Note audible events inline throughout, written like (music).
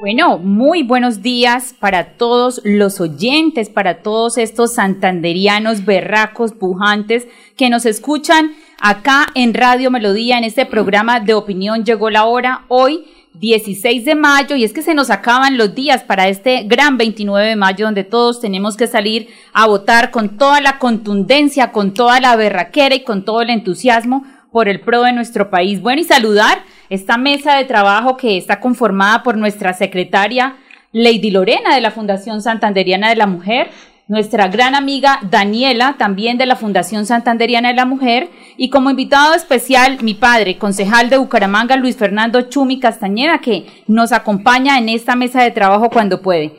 Bueno, muy buenos días para todos los oyentes, para todos estos santanderianos berracos, pujantes que nos escuchan acá en Radio Melodía, en este programa de opinión. Llegó la hora hoy, 16 de mayo, y es que se nos acaban los días para este gran 29 de mayo, donde todos tenemos que salir a votar con toda la contundencia, con toda la berraquera y con todo el entusiasmo por el pro de nuestro país. Bueno, y saludar esta mesa de trabajo que está conformada por nuestra secretaria Lady Lorena de la Fundación Santanderiana de la Mujer, nuestra gran amiga Daniela, también de la Fundación Santanderiana de la Mujer, y como invitado especial mi padre, concejal de Bucaramanga, Luis Fernando Chumi Castañeda, que nos acompaña en esta mesa de trabajo cuando puede.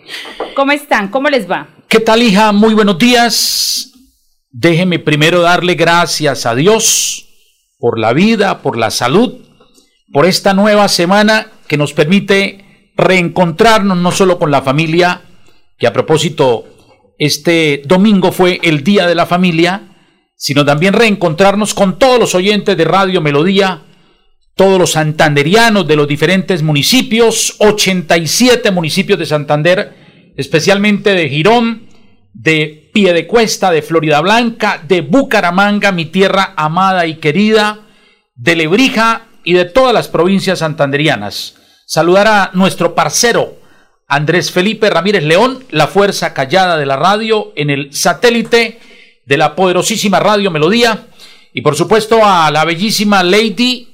¿Cómo están? ¿Cómo les va? ¿Qué tal, hija? Muy buenos días. Déjeme primero darle gracias a Dios por la vida, por la salud, por esta nueva semana que nos permite reencontrarnos no solo con la familia, que a propósito, este domingo fue el Día de la Familia, sino también reencontrarnos con todos los oyentes de Radio Melodía, todos los santanderianos de los diferentes municipios, 87 municipios de Santander, especialmente de Girón, de Piedecuesta, de Florida Blanca, de Bucaramanga, mi tierra amada y querida, de Lebrija y de todas las provincias santanderianas. Saludar a nuestro parcero Andrés Felipe Ramírez León, la fuerza callada de la radio en el satélite de la poderosísima Radio Melodía. Y por supuesto a la bellísima Lady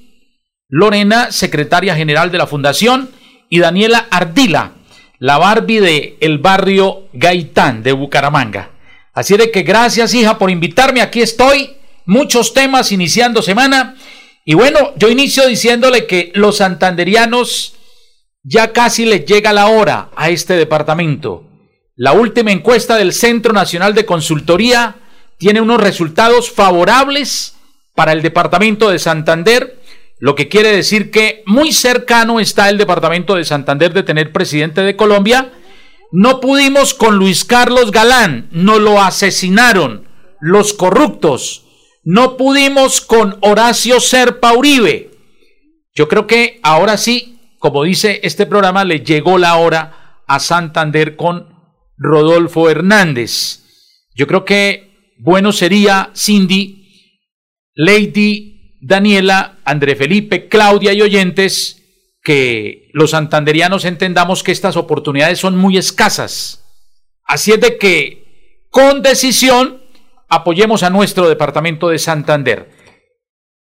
Lorena, secretaria general de la Fundación, y Daniela Ardila, la Barbie de el barrio Gaitán de Bucaramanga. Así de que gracias hija por invitarme, aquí estoy, muchos temas iniciando semana. Y bueno, yo inicio diciéndole que los santanderianos ya casi les llega la hora a este departamento. La última encuesta del Centro Nacional de Consultoría tiene unos resultados favorables para el departamento de Santander, lo que quiere decir que muy cercano está el departamento de Santander de tener presidente de Colombia. No pudimos con Luis Carlos Galán, no lo asesinaron los corruptos. No pudimos con Horacio Serpa Uribe. Yo creo que ahora sí, como dice este programa, le llegó la hora a Santander con Rodolfo Hernández. Yo creo que bueno sería, Cindy, Lady, Daniela, André Felipe, Claudia y oyentes, que los santanderianos entendamos que estas oportunidades son muy escasas. Así es de que, con decisión, apoyemos a nuestro departamento de Santander.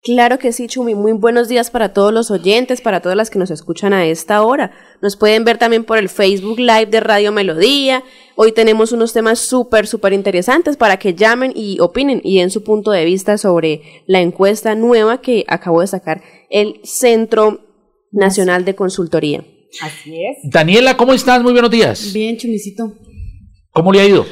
Claro que sí, Chumi. Muy buenos días para todos los oyentes, para todas las que nos escuchan a esta hora. Nos pueden ver también por el Facebook Live de Radio Melodía. Hoy tenemos unos temas súper, súper interesantes para que llamen y opinen y den su punto de vista sobre la encuesta nueva que acabó de sacar el Centro Nacional de Consultoría. Así es. Daniela, ¿cómo estás? Muy buenos días. Bien, Chumicito. ¿Cómo le ha ido?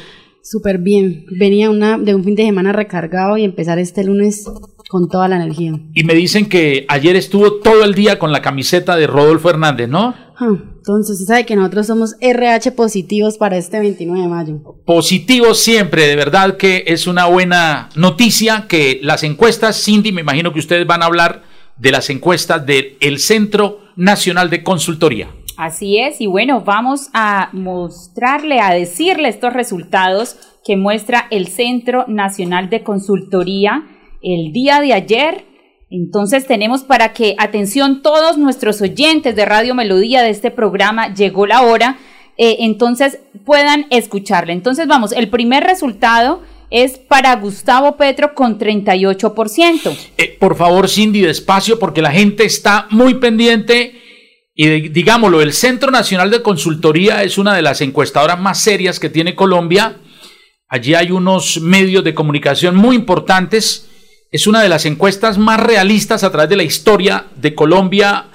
Súper bien. Venía una, de un fin de semana recargado y empezar este lunes con toda la energía. Y me dicen que ayer estuvo todo el día con la camiseta de Rodolfo Hernández, ¿no? Ah, entonces, usted sabe que nosotros somos RH positivos para este 29 de mayo. Positivos siempre, de verdad que es una buena noticia que las encuestas, Cindy, me imagino que ustedes van a hablar de las encuestas del Centro Nacional de Consultoría. Así es, y bueno, vamos a mostrarle, a decirle estos resultados que muestra el Centro Nacional de Consultoría el día de ayer. Entonces tenemos para que, atención todos nuestros oyentes de Radio Melodía de este programa, llegó la hora, eh, entonces puedan escucharle. Entonces vamos, el primer resultado es para Gustavo Petro con 38%. Eh, por favor, Cindy, despacio, porque la gente está muy pendiente Y digámoslo, el Centro Nacional de Consultoría es una de las encuestadoras más serias que tiene Colombia. Allí hay unos medios de comunicación muy importantes. Es una de las encuestas más realistas a través de la historia de Colombia,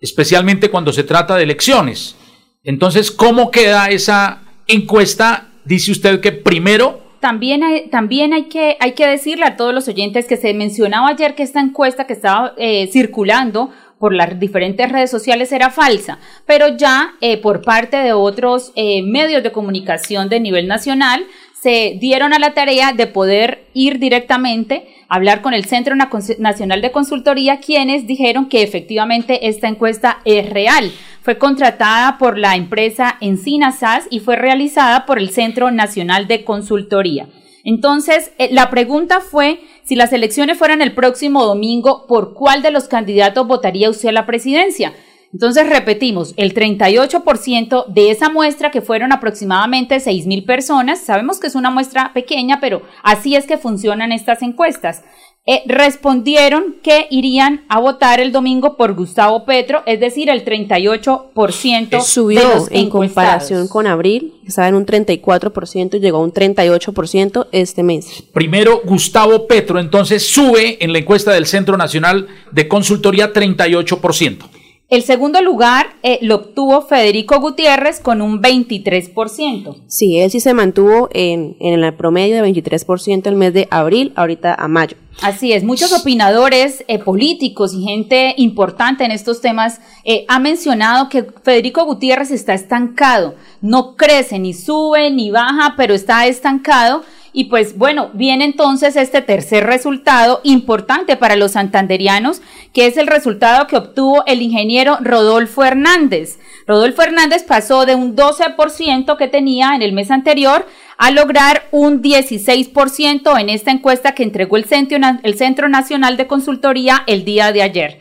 especialmente cuando se trata de elecciones. Entonces, ¿cómo queda esa encuesta? Dice usted que primero también hay, también hay que, hay que decirle a todos los oyentes que se mencionaba ayer que esta encuesta que estaba eh, circulando por las diferentes redes sociales era falsa, pero ya eh, por parte de otros eh, medios de comunicación de nivel nacional se dieron a la tarea de poder ir directamente a hablar con el Centro Nacional de Consultoría, quienes dijeron que efectivamente esta encuesta es real. Fue contratada por la empresa Encina SAS y fue realizada por el Centro Nacional de Consultoría. Entonces, eh, la pregunta fue, si las elecciones fueran el próximo domingo, ¿por cuál de los candidatos votaría usted a la presidencia? Entonces, repetimos, el 38% de esa muestra, que fueron aproximadamente 6 mil personas, sabemos que es una muestra pequeña, pero así es que funcionan estas encuestas. Eh, respondieron que irían a votar el domingo por Gustavo Petro, es decir, el 38% subió de los en comparación con abril, estaba en un 34% y llegó a un 38% este mes. Primero, Gustavo Petro entonces sube en la encuesta del Centro Nacional de Consultoría 38%. El segundo lugar eh, lo obtuvo Federico Gutiérrez con un 23%. Sí, él sí se mantuvo en, en el promedio de 23% el mes de abril, ahorita a mayo. Así es, muchos opinadores eh, políticos y gente importante en estos temas eh, ha mencionado que Federico Gutiérrez está estancado, no crece, ni sube, ni baja, pero está estancado y pues bueno, viene entonces este tercer resultado importante para los santanderianos, que es el resultado que obtuvo el ingeniero Rodolfo Hernández. Rodolfo Hernández pasó de un 12% que tenía en el mes anterior a lograr un 16% en esta encuesta que entregó el Centro, el Centro Nacional de Consultoría el día de ayer.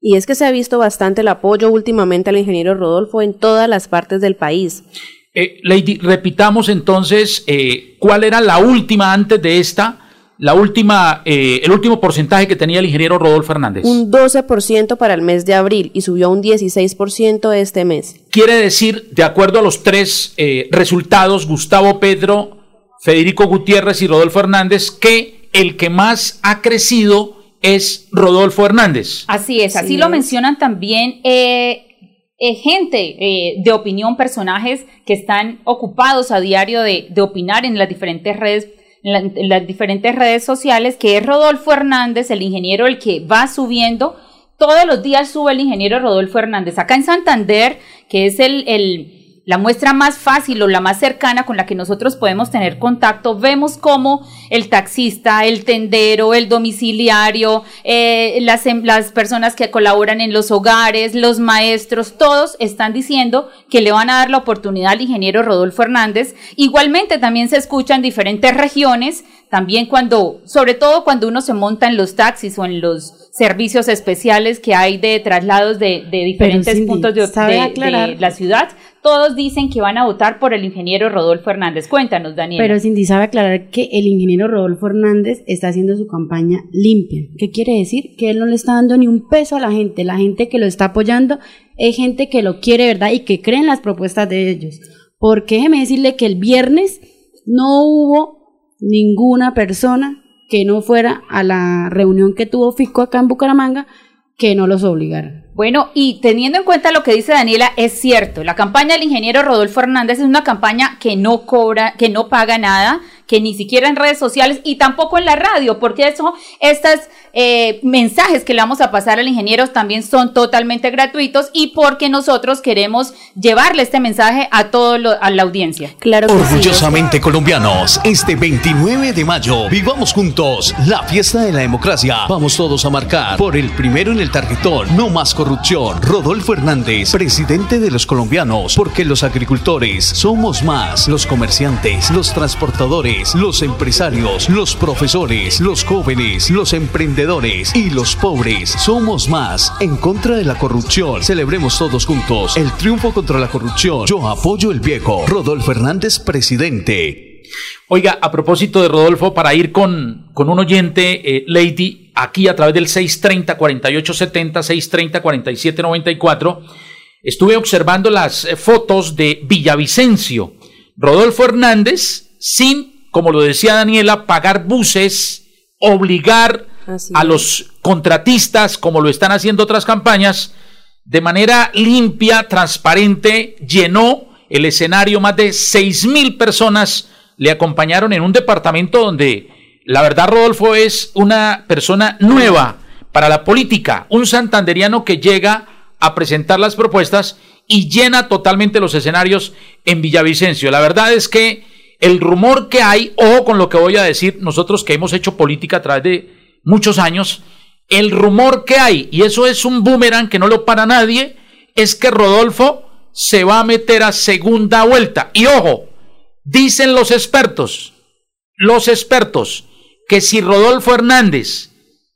Y es que se ha visto bastante el apoyo últimamente al ingeniero Rodolfo en todas las partes del país. Eh, Lady, repitamos entonces eh, cuál era la última antes de esta, la última, eh, el último porcentaje que tenía el ingeniero Rodolfo Fernández. Un 12% para el mes de abril y subió a un 16% este mes. Quiere decir, de acuerdo a los tres resultados, Gustavo Pedro, Federico Gutiérrez y Rodolfo Hernández, que el que más ha crecido es Rodolfo Hernández. Así es, así lo mencionan también eh, gente eh, de opinión, personajes que están ocupados a diario de, opinar en las diferentes redes en, las diferentes redes sociales, que es Rodolfo Hernández, el ingeniero, el que va subiendo. Todos los días sube el ingeniero Rodolfo Hernández. Acá en Santander, que es el la muestra más fácil o la más cercana con la que nosotros podemos tener contacto, vemos cómo el taxista, el tendero, el domiciliario, eh, las, em, las personas que colaboran en los hogares, los maestros, todos están diciendo que le van a dar la oportunidad al ingeniero Rodolfo Hernández. Igualmente también se escucha en diferentes regiones, también cuando, sobre todo cuando uno se monta en los taxis o en los servicios especiales que hay de traslados de, diferentes puntos de, de la ciudad, todos dicen que van a votar por el ingeniero Rodolfo Hernández. Cuéntanos, Daniel. Pero Cindy sabe aclarar que el ingeniero Rodolfo Hernández está haciendo su campaña limpia. ¿Qué quiere decir? Que él no le está dando ni un peso a la gente. La gente que lo está apoyando es gente que lo quiere, ¿verdad? Y que cree en las propuestas de ellos. Porque déjeme decirle que el viernes no hubo ninguna persona que no fuera a la reunión que tuvo Fico acá en Bucaramanga que no los obligara. Bueno, y teniendo en cuenta lo que dice Daniela, es cierto, la campaña del ingeniero Rodolfo Hernández es una campaña que no cobra, que no paga nada, que ni siquiera en redes sociales y tampoco en la radio, porque eso, estos eh, mensajes que le vamos a pasar al ingeniero también son totalmente gratuitos y porque nosotros queremos llevarle este mensaje a toda la audiencia. Claro Orgullosamente colombianos, este 29 de mayo vivamos juntos la fiesta de la democracia. Vamos todos a marcar por el primero en el tarjetón, no más corrupción. Rodolfo Hernández, presidente de los colombianos, porque los agricultores somos más, los comerciantes, los transportadores los empresarios, los profesores, los jóvenes, los emprendedores y los pobres. Somos más en contra de la corrupción. Celebremos todos juntos el triunfo contra la corrupción. Yo apoyo el viejo. Rodolfo Hernández, presidente. Oiga, a propósito de Rodolfo, para ir con, con un oyente, eh, Lady, aquí a través del 630-4870, 630-4794, estuve observando las eh, fotos de Villavicencio. Rodolfo Hernández, sin, como lo decía Daniela, pagar buses, obligar a los contratistas, como lo están haciendo otras campañas, de manera limpia, transparente, llenó el escenario, más de seis mil personas le acompañaron en un departamento donde la verdad Rodolfo es una persona nueva para la política, un santanderiano que llega a presentar las propuestas y llena totalmente los escenarios en Villavicencio. La verdad es que el rumor que hay, ojo con lo que voy a decir, nosotros que hemos hecho política a través de muchos años, el rumor que hay, y eso es un boomerang que no lo para nadie, es que Rodolfo se va a meter a segunda vuelta. Y ojo, dicen los expertos, los expertos, que si Rodolfo Hernández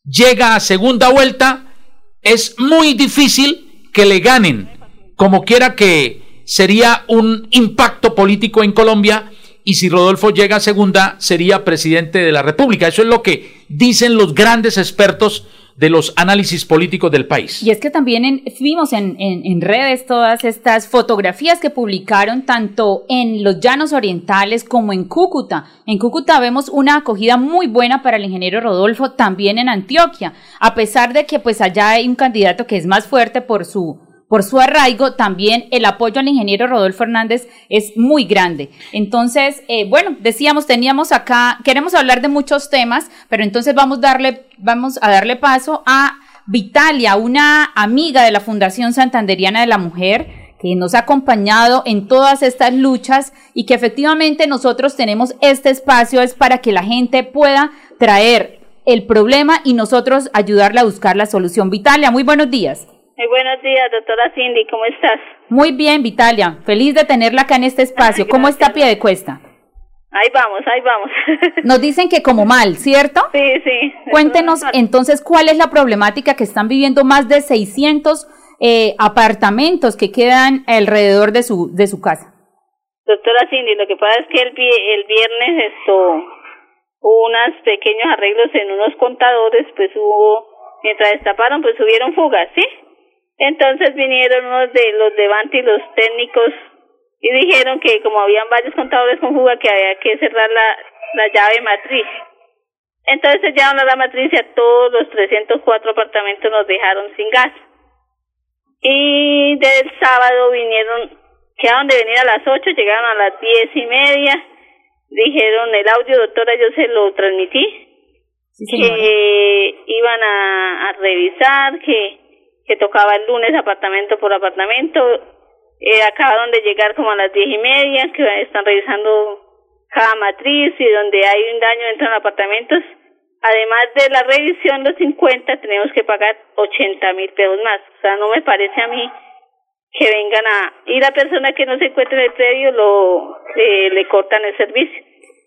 llega a segunda vuelta, es muy difícil que le ganen, como quiera que sería un impacto político en Colombia y si Rodolfo llega a segunda sería presidente de la República. Eso es lo que dicen los grandes expertos de los análisis políticos del país. Y es que también vimos en, en, redes todas estas fotografías que publicaron tanto en los llanos orientales como en Cúcuta. En Cúcuta vemos una acogida muy buena para el ingeniero Rodolfo, también en Antioquia, a pesar de que pues allá hay un candidato que es más fuerte por su por su arraigo, también el apoyo al ingeniero Rodolfo Hernández es muy grande. Entonces, eh, bueno, decíamos, teníamos acá, queremos hablar de muchos temas, pero entonces vamos, darle, vamos a darle paso a Vitalia, una amiga de la Fundación Santanderiana de la Mujer, que nos ha acompañado en todas estas luchas y que efectivamente nosotros tenemos este espacio es para que la gente pueda traer el problema y nosotros ayudarle a buscar la solución. Vitalia, muy buenos días. Muy buenos días, doctora Cindy, ¿cómo estás? Muy bien, Vitalia, feliz de tenerla acá en este espacio. ¿Cómo está pie de cuesta? Ahí vamos, ahí vamos. (laughs) Nos dicen que como mal, ¿cierto? Sí, sí. Cuéntenos entonces cuál es la problemática que están viviendo más de 600 eh, apartamentos que quedan alrededor de su, de su casa. Doctora Cindy, lo que pasa es que el, el viernes esto, hubo unos pequeños arreglos en unos contadores, pues hubo, mientras destaparon, pues hubieron fugas, ¿sí? Entonces vinieron unos de los de Banti, los técnicos, y dijeron que como habían varios contadores con fuga, que había que cerrar la, la llave matriz. Entonces sellaron la matriz y a todos los 304 apartamentos nos dejaron sin gas. Y del sábado vinieron, quedaron de venir a las 8, llegaron a las diez y media, dijeron el audio, doctora, yo se lo transmití, que iban a, a revisar, que que tocaba el lunes apartamento por apartamento. Eh, acabaron de llegar como a las diez y media, que están revisando cada matriz y donde hay un daño dentro de los apartamentos. Además de la revisión, los 50, tenemos que pagar 80 mil pesos más. O sea, no me parece a mí que vengan a... Y la persona que no se encuentra en el predio lo eh, le cortan el servicio.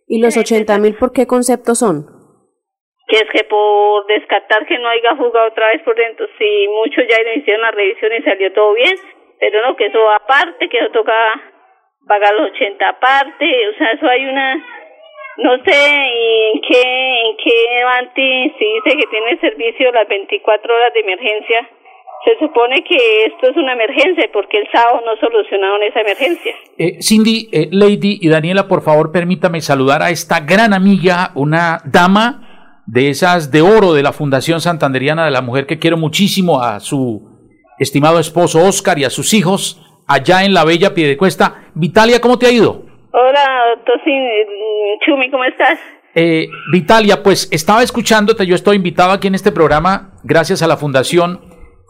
¿Y los 80 mil por qué concepto son? que es que por descartar que no haya jugado otra vez por dentro, si muchos ya hicieron la revisión y salió todo bien, pero no, que eso aparte, que eso toca pagar los 80 aparte, o sea, eso hay una, no sé en qué, en qué Avanti si dice que tiene servicio las 24 horas de emergencia, se supone que esto es una emergencia porque el sábado no solucionaron esa emergencia. Eh, Cindy, eh, Lady y Daniela, por favor, permítame saludar a esta gran amiga, una dama de esas de oro de la Fundación Santanderiana de la Mujer que quiero muchísimo a su estimado esposo Oscar y a sus hijos allá en la bella Piedecuesta. Vitalia, ¿cómo te ha ido? Hola, Tosin, Chumi, ¿cómo estás? Eh, Vitalia, pues estaba escuchándote, yo estoy invitado aquí en este programa gracias a la fundación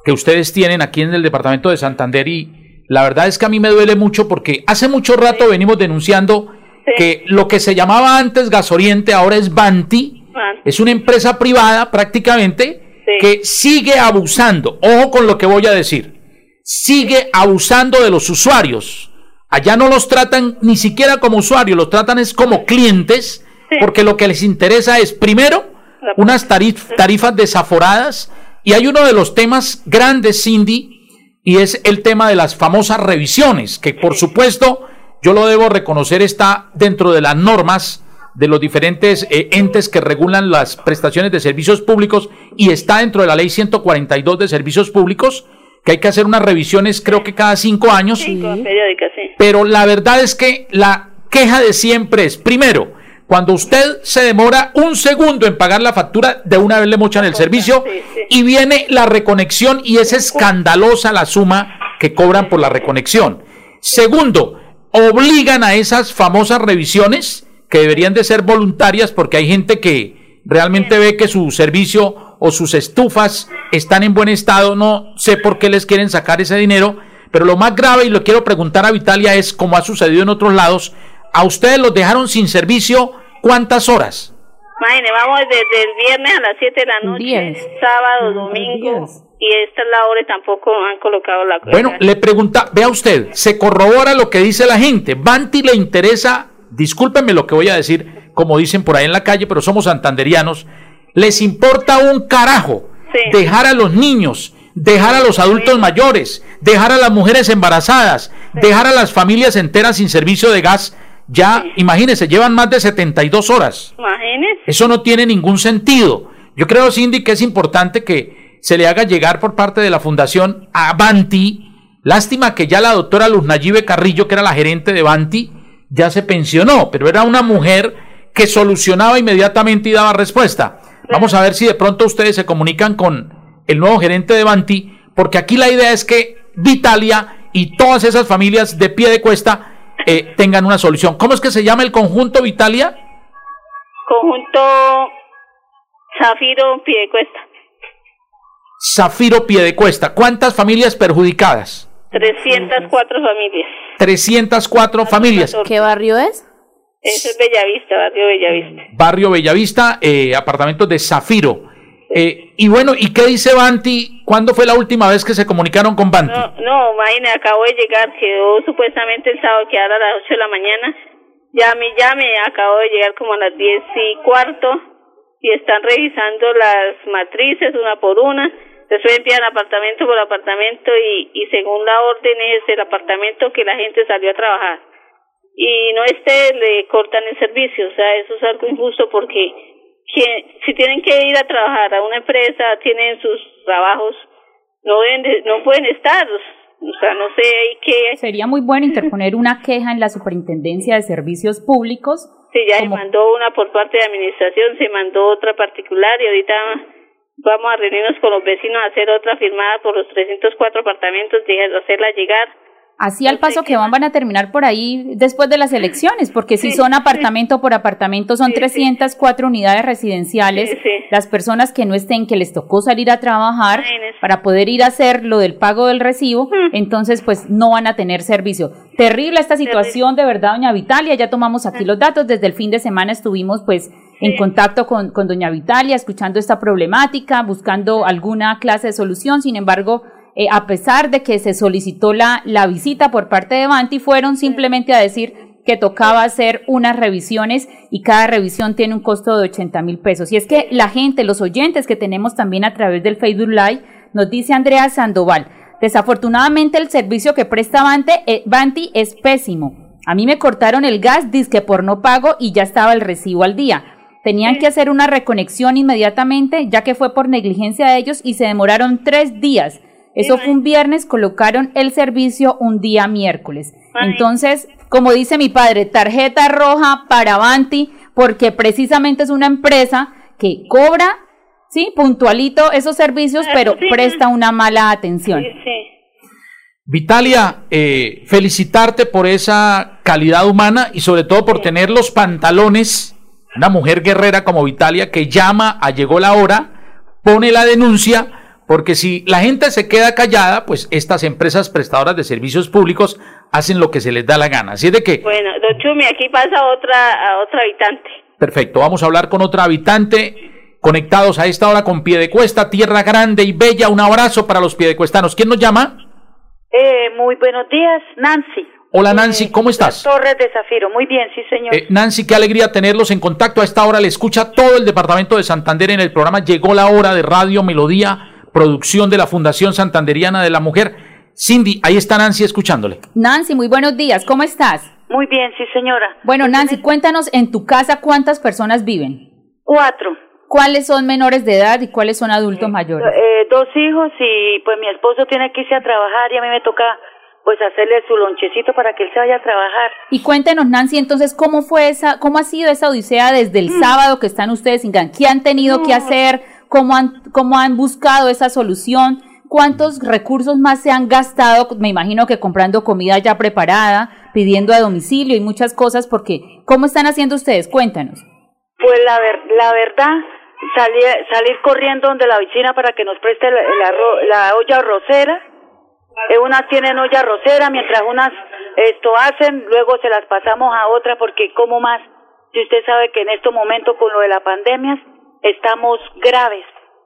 que ustedes tienen aquí en el departamento de Santander y la verdad es que a mí me duele mucho porque hace mucho rato venimos denunciando que lo que se llamaba antes Gasoriente ahora es Banti es una empresa privada prácticamente que sigue abusando. Ojo con lo que voy a decir. Sigue abusando de los usuarios. Allá no los tratan ni siquiera como usuarios, los tratan es como clientes, porque lo que les interesa es, primero, unas tarifas desaforadas, y hay uno de los temas grandes, Cindy, y es el tema de las famosas revisiones, que por supuesto, yo lo debo reconocer, está dentro de las normas de los diferentes eh, entes que regulan las prestaciones de servicios públicos y está dentro de la ley 142 de servicios públicos que hay que hacer unas revisiones creo que cada cinco años. Sí, como periódica, sí. Pero la verdad es que la queja de siempre es, primero, cuando usted se demora un segundo en pagar la factura, de una vez le mochan el servicio sí, sí. y viene la reconexión y es escandalosa la suma que cobran por la reconexión. Segundo, obligan a esas famosas revisiones que deberían de ser voluntarias porque hay gente que realmente ve que su servicio o sus estufas están en buen estado, no sé por qué les quieren sacar ese dinero, pero lo más grave y lo quiero preguntar a Vitalia es, como ha sucedido en otros lados, a ustedes los dejaron sin servicio ¿cuántas horas? Imagine, vamos desde el viernes a las 7 de la noche, Diez. sábado, domingo, diez. y esta es la hora y tampoco han colocado la Bueno, le pregunta, vea usted, se corrobora lo que dice la gente. Banti le interesa, discúlpenme lo que voy a decir, como dicen por ahí en la calle, pero somos santanderianos, les importa un carajo Sí. dejar a los niños, dejar a los adultos mayores, dejar a las mujeres embarazadas, dejar a las familias enteras sin servicio de gas. Ya, imagínense, llevan más de 72 horas. Imagínese. Eso no tiene ningún sentido. Yo creo, Cindy, que es importante que se le haga llegar por parte de la Fundación a Banti. Lástima que ya la doctora Luz Nayibe Carrillo, que era la gerente de Banti, ya se pensionó, pero era una mujer que solucionaba inmediatamente y daba respuesta. Vamos a ver si de pronto ustedes se comunican con el nuevo gerente de Banti, porque aquí la idea es que Vitalia y todas esas familias de pie de cuesta eh, tengan una solución. ¿Cómo es que se llama el conjunto Vitalia? Conjunto Zafiro Piedecuesta. Zafiro Piedecuesta. ¿Cuántas familias perjudicadas? 304 familias. 304 familias. ¿Qué barrio es? Eso es Bellavista, barrio Bellavista. Barrio Bellavista, eh, apartamentos de Zafiro. Eh, y bueno, ¿y qué dice Banti? ¿Cuándo fue la última vez que se comunicaron con Banti? No, no, imagínate, acabo de llegar, quedó supuestamente el sábado, quedar a las 8 de la mañana. Llame, llame, acabo de llegar como a las 10 y cuarto y están revisando las matrices una por una. Después envían apartamento por apartamento y, y según la orden es del apartamento que la gente salió a trabajar. Y no esté, le cortan el servicio. O sea, eso es algo injusto porque que, si tienen que ir a trabajar a una empresa, tienen sus trabajos, no, deben de- no pueden estar. O sea, no sé qué. Sería muy bueno interponer una queja en la Superintendencia de Servicios Públicos. Sí, ya se mandó una por parte de administración, se mandó otra particular y ahorita vamos a reunirnos con los vecinos a hacer otra firmada por los 304 apartamentos, de hacerla llegar. Así al paso que van, van a terminar por ahí después de las elecciones, porque si Sí, son apartamento por apartamento, son Sí, sí. 304 unidades residenciales. Las personas que no estén, que les tocó salir a trabajar para poder ir a hacer lo del pago del recibo, entonces pues no van a tener servicio. Terrible esta situación, de verdad, doña Vitalia. Ya tomamos aquí los datos. Desde el fin de semana estuvimos pues en contacto con, con doña Vitalia, escuchando esta problemática, buscando alguna clase de solución. Sin embargo, eh, a pesar de que se solicitó la, la visita por parte de Banti, fueron simplemente a decir que tocaba hacer unas revisiones y cada revisión tiene un costo de 80 mil pesos. Y es que la gente, los oyentes que tenemos también a través del Facebook Live, nos dice Andrea Sandoval, desafortunadamente el servicio que presta Banti, eh, Banti es pésimo. A mí me cortaron el gas, disque por no pago y ya estaba el recibo al día. Tenían que hacer una reconexión inmediatamente, ya que fue por negligencia de ellos y se demoraron tres días. Eso fue un viernes, colocaron el servicio un día miércoles. Ay. Entonces, como dice mi padre, tarjeta roja para Banti, porque precisamente es una empresa que cobra, sí, puntualito esos servicios, Ah, pero sí. presta una mala atención. Sí, sí. Vitalia, eh, felicitarte por esa calidad humana y sobre todo por tener los pantalones, una mujer guerrera como Vitalia que llama a llegó la hora, pone la denuncia, porque si la gente se queda callada, pues estas empresas prestadoras de servicios públicos hacen lo que se les da la gana. Así es de que, Bueno, don Chumi, aquí pasa otra, a otra habitante. perfecto, vamos a hablar con otra habitante. Conectados a esta hora con Piedecuesta, tierra grande y bella. Un abrazo para los piedecuestanos. ¿Quién nos llama? Eh, muy buenos días, Nancy. Hola Nancy, ¿cómo estás? Torres de Zafiro. Muy bien, sí, señor. Eh, Nancy, qué alegría tenerlos en contacto. A esta hora le escucha todo el departamento de Santander en el programa Llegó la hora de Radio Melodía, producción de la Fundación Santanderiana de la Mujer. Cindy, ahí está Nancy escuchándole. Nancy, muy buenos días, ¿cómo estás? Muy bien, sí, señora. Bueno, Nancy, cuéntanos en tu casa cuántas personas viven. Cuatro. ¿Cuáles son menores de edad y cuáles son adultos mayores? Eh, dos hijos y pues mi esposo tiene que irse a trabajar y a mí me toca pues hacerle su lonchecito para que él se vaya a trabajar. Y cuéntenos, Nancy, entonces, ¿cómo fue esa, cómo ha sido esa odisea desde el Mm. sábado que están ustedes sin gan- ¿Qué han tenido que hacer? ¿Cómo han, cómo han buscado esa solución? ¿Cuántos recursos más se han gastado? Me imagino que comprando comida ya preparada, pidiendo a domicilio y muchas cosas, porque ¿cómo están haciendo ustedes? Cuéntanos. Pues la, ver, la verdad, salir, salir corriendo donde la vecina para que nos preste la, la, arro- la olla rosera. Eh, unas tienen olla rosera, mientras unas esto hacen, luego se las pasamos a otra porque como más, si usted sabe que en estos momentos con lo de la pandemia estamos graves.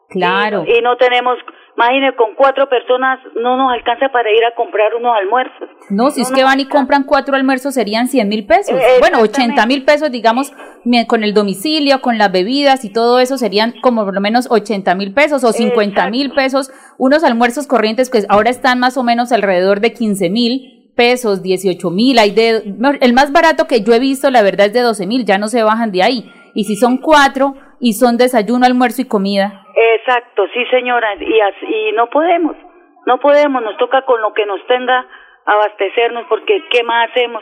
Claro. Y, y no tenemos, imagine, con cuatro personas no nos alcanza para ir a comprar unos almuerzos. No, si es que van y compran cuatro almuerzos serían 100 mil pesos. Eh, Bueno, exactamente. 80 mil pesos, digamos, con el domicilio, con las bebidas y todo eso serían como por lo menos 80 mil pesos o 50 mil pesos. Unos almuerzos corrientes que ahora están más o menos alrededor de 15 mil pesos, 18 mil. Hay de, no, el más barato que yo he visto, la verdad, es de 12 mil, ya no se bajan de ahí. Y si son cuatro y son desayuno, almuerzo y comida. Exacto, sí señora, y, as- y no podemos, no podemos, nos toca con lo que nos tenga abastecernos porque ¿qué más hacemos?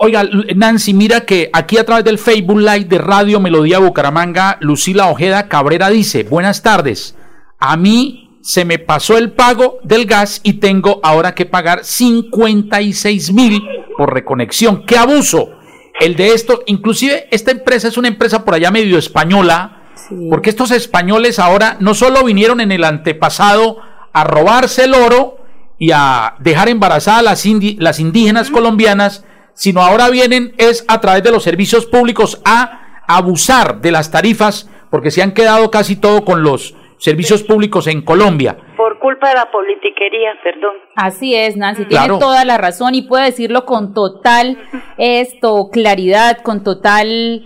Oiga, Nancy, mira que aquí a través del Facebook Live de Radio Melodía Bucaramanga, Lucila Ojeda Cabrera dice, buenas tardes, a mí se me pasó el pago del gas y tengo ahora que pagar 56 mil por reconexión. ¡Qué abuso! El de esto, inclusive esta empresa es una empresa por allá medio española, porque estos españoles ahora no solo vinieron en el antepasado a robarse el oro y a dejar embarazadas las, indígenas colombianas, sino ahora vienen es a través de los servicios públicos a abusar de las tarifas, porque se han quedado casi todo con los servicios públicos en Colombia. Por culpa de la politiquería, perdón. Así es, Nancy, Claro. tiene toda la razón y puede decirlo con total (laughs) esto, claridad, con total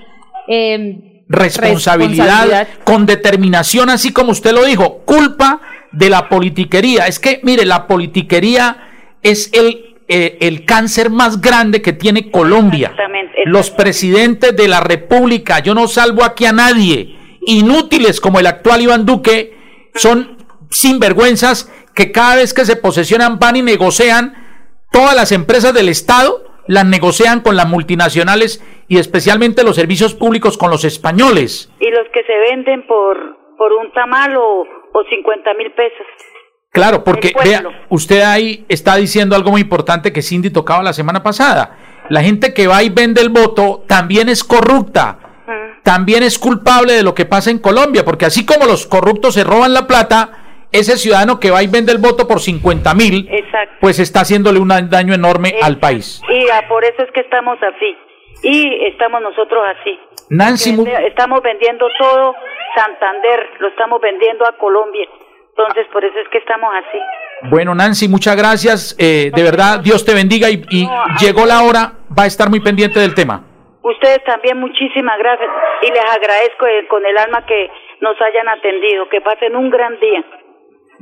eh, responsabilidad, responsabilidad. con determinación, así como usted lo dijo, culpa de la politiquería. Es que, mire, la politiquería es el, eh, el cáncer más grande que tiene Colombia. Exactamente, Los presidentes de la República, yo no salvo aquí a nadie, inútiles como el actual Iván Duque, son sinvergüenzas que cada vez que se posesionan van y negocian todas las empresas del Estado las negocian con las multinacionales y especialmente los servicios públicos con los españoles. Y los que se venden por, por un tamal o, o 50 mil pesos. Claro, porque vea, usted ahí está diciendo algo muy importante que Cindy tocaba la semana pasada. La gente que va y vende el voto también es corrupta, también es culpable de lo que pasa en Colombia, porque así como los corruptos se roban la plata, ese ciudadano que va y vende el voto por 50 mil, pues está haciéndole un daño enorme al país. Y ah, por eso es que estamos así. Y estamos nosotros así. Nancy, Estamos vendiendo todo Santander, lo estamos vendiendo a Colombia. Entonces, por eso es que estamos así. Bueno, Nancy, muchas gracias. Eh, de verdad, Dios te bendiga y, y No, a- llegó la hora, va a estar muy pendiente del tema. Ustedes también, muchísimas gracias. Y les agradezco eh, con el alma que nos hayan atendido. Que pasen un gran día.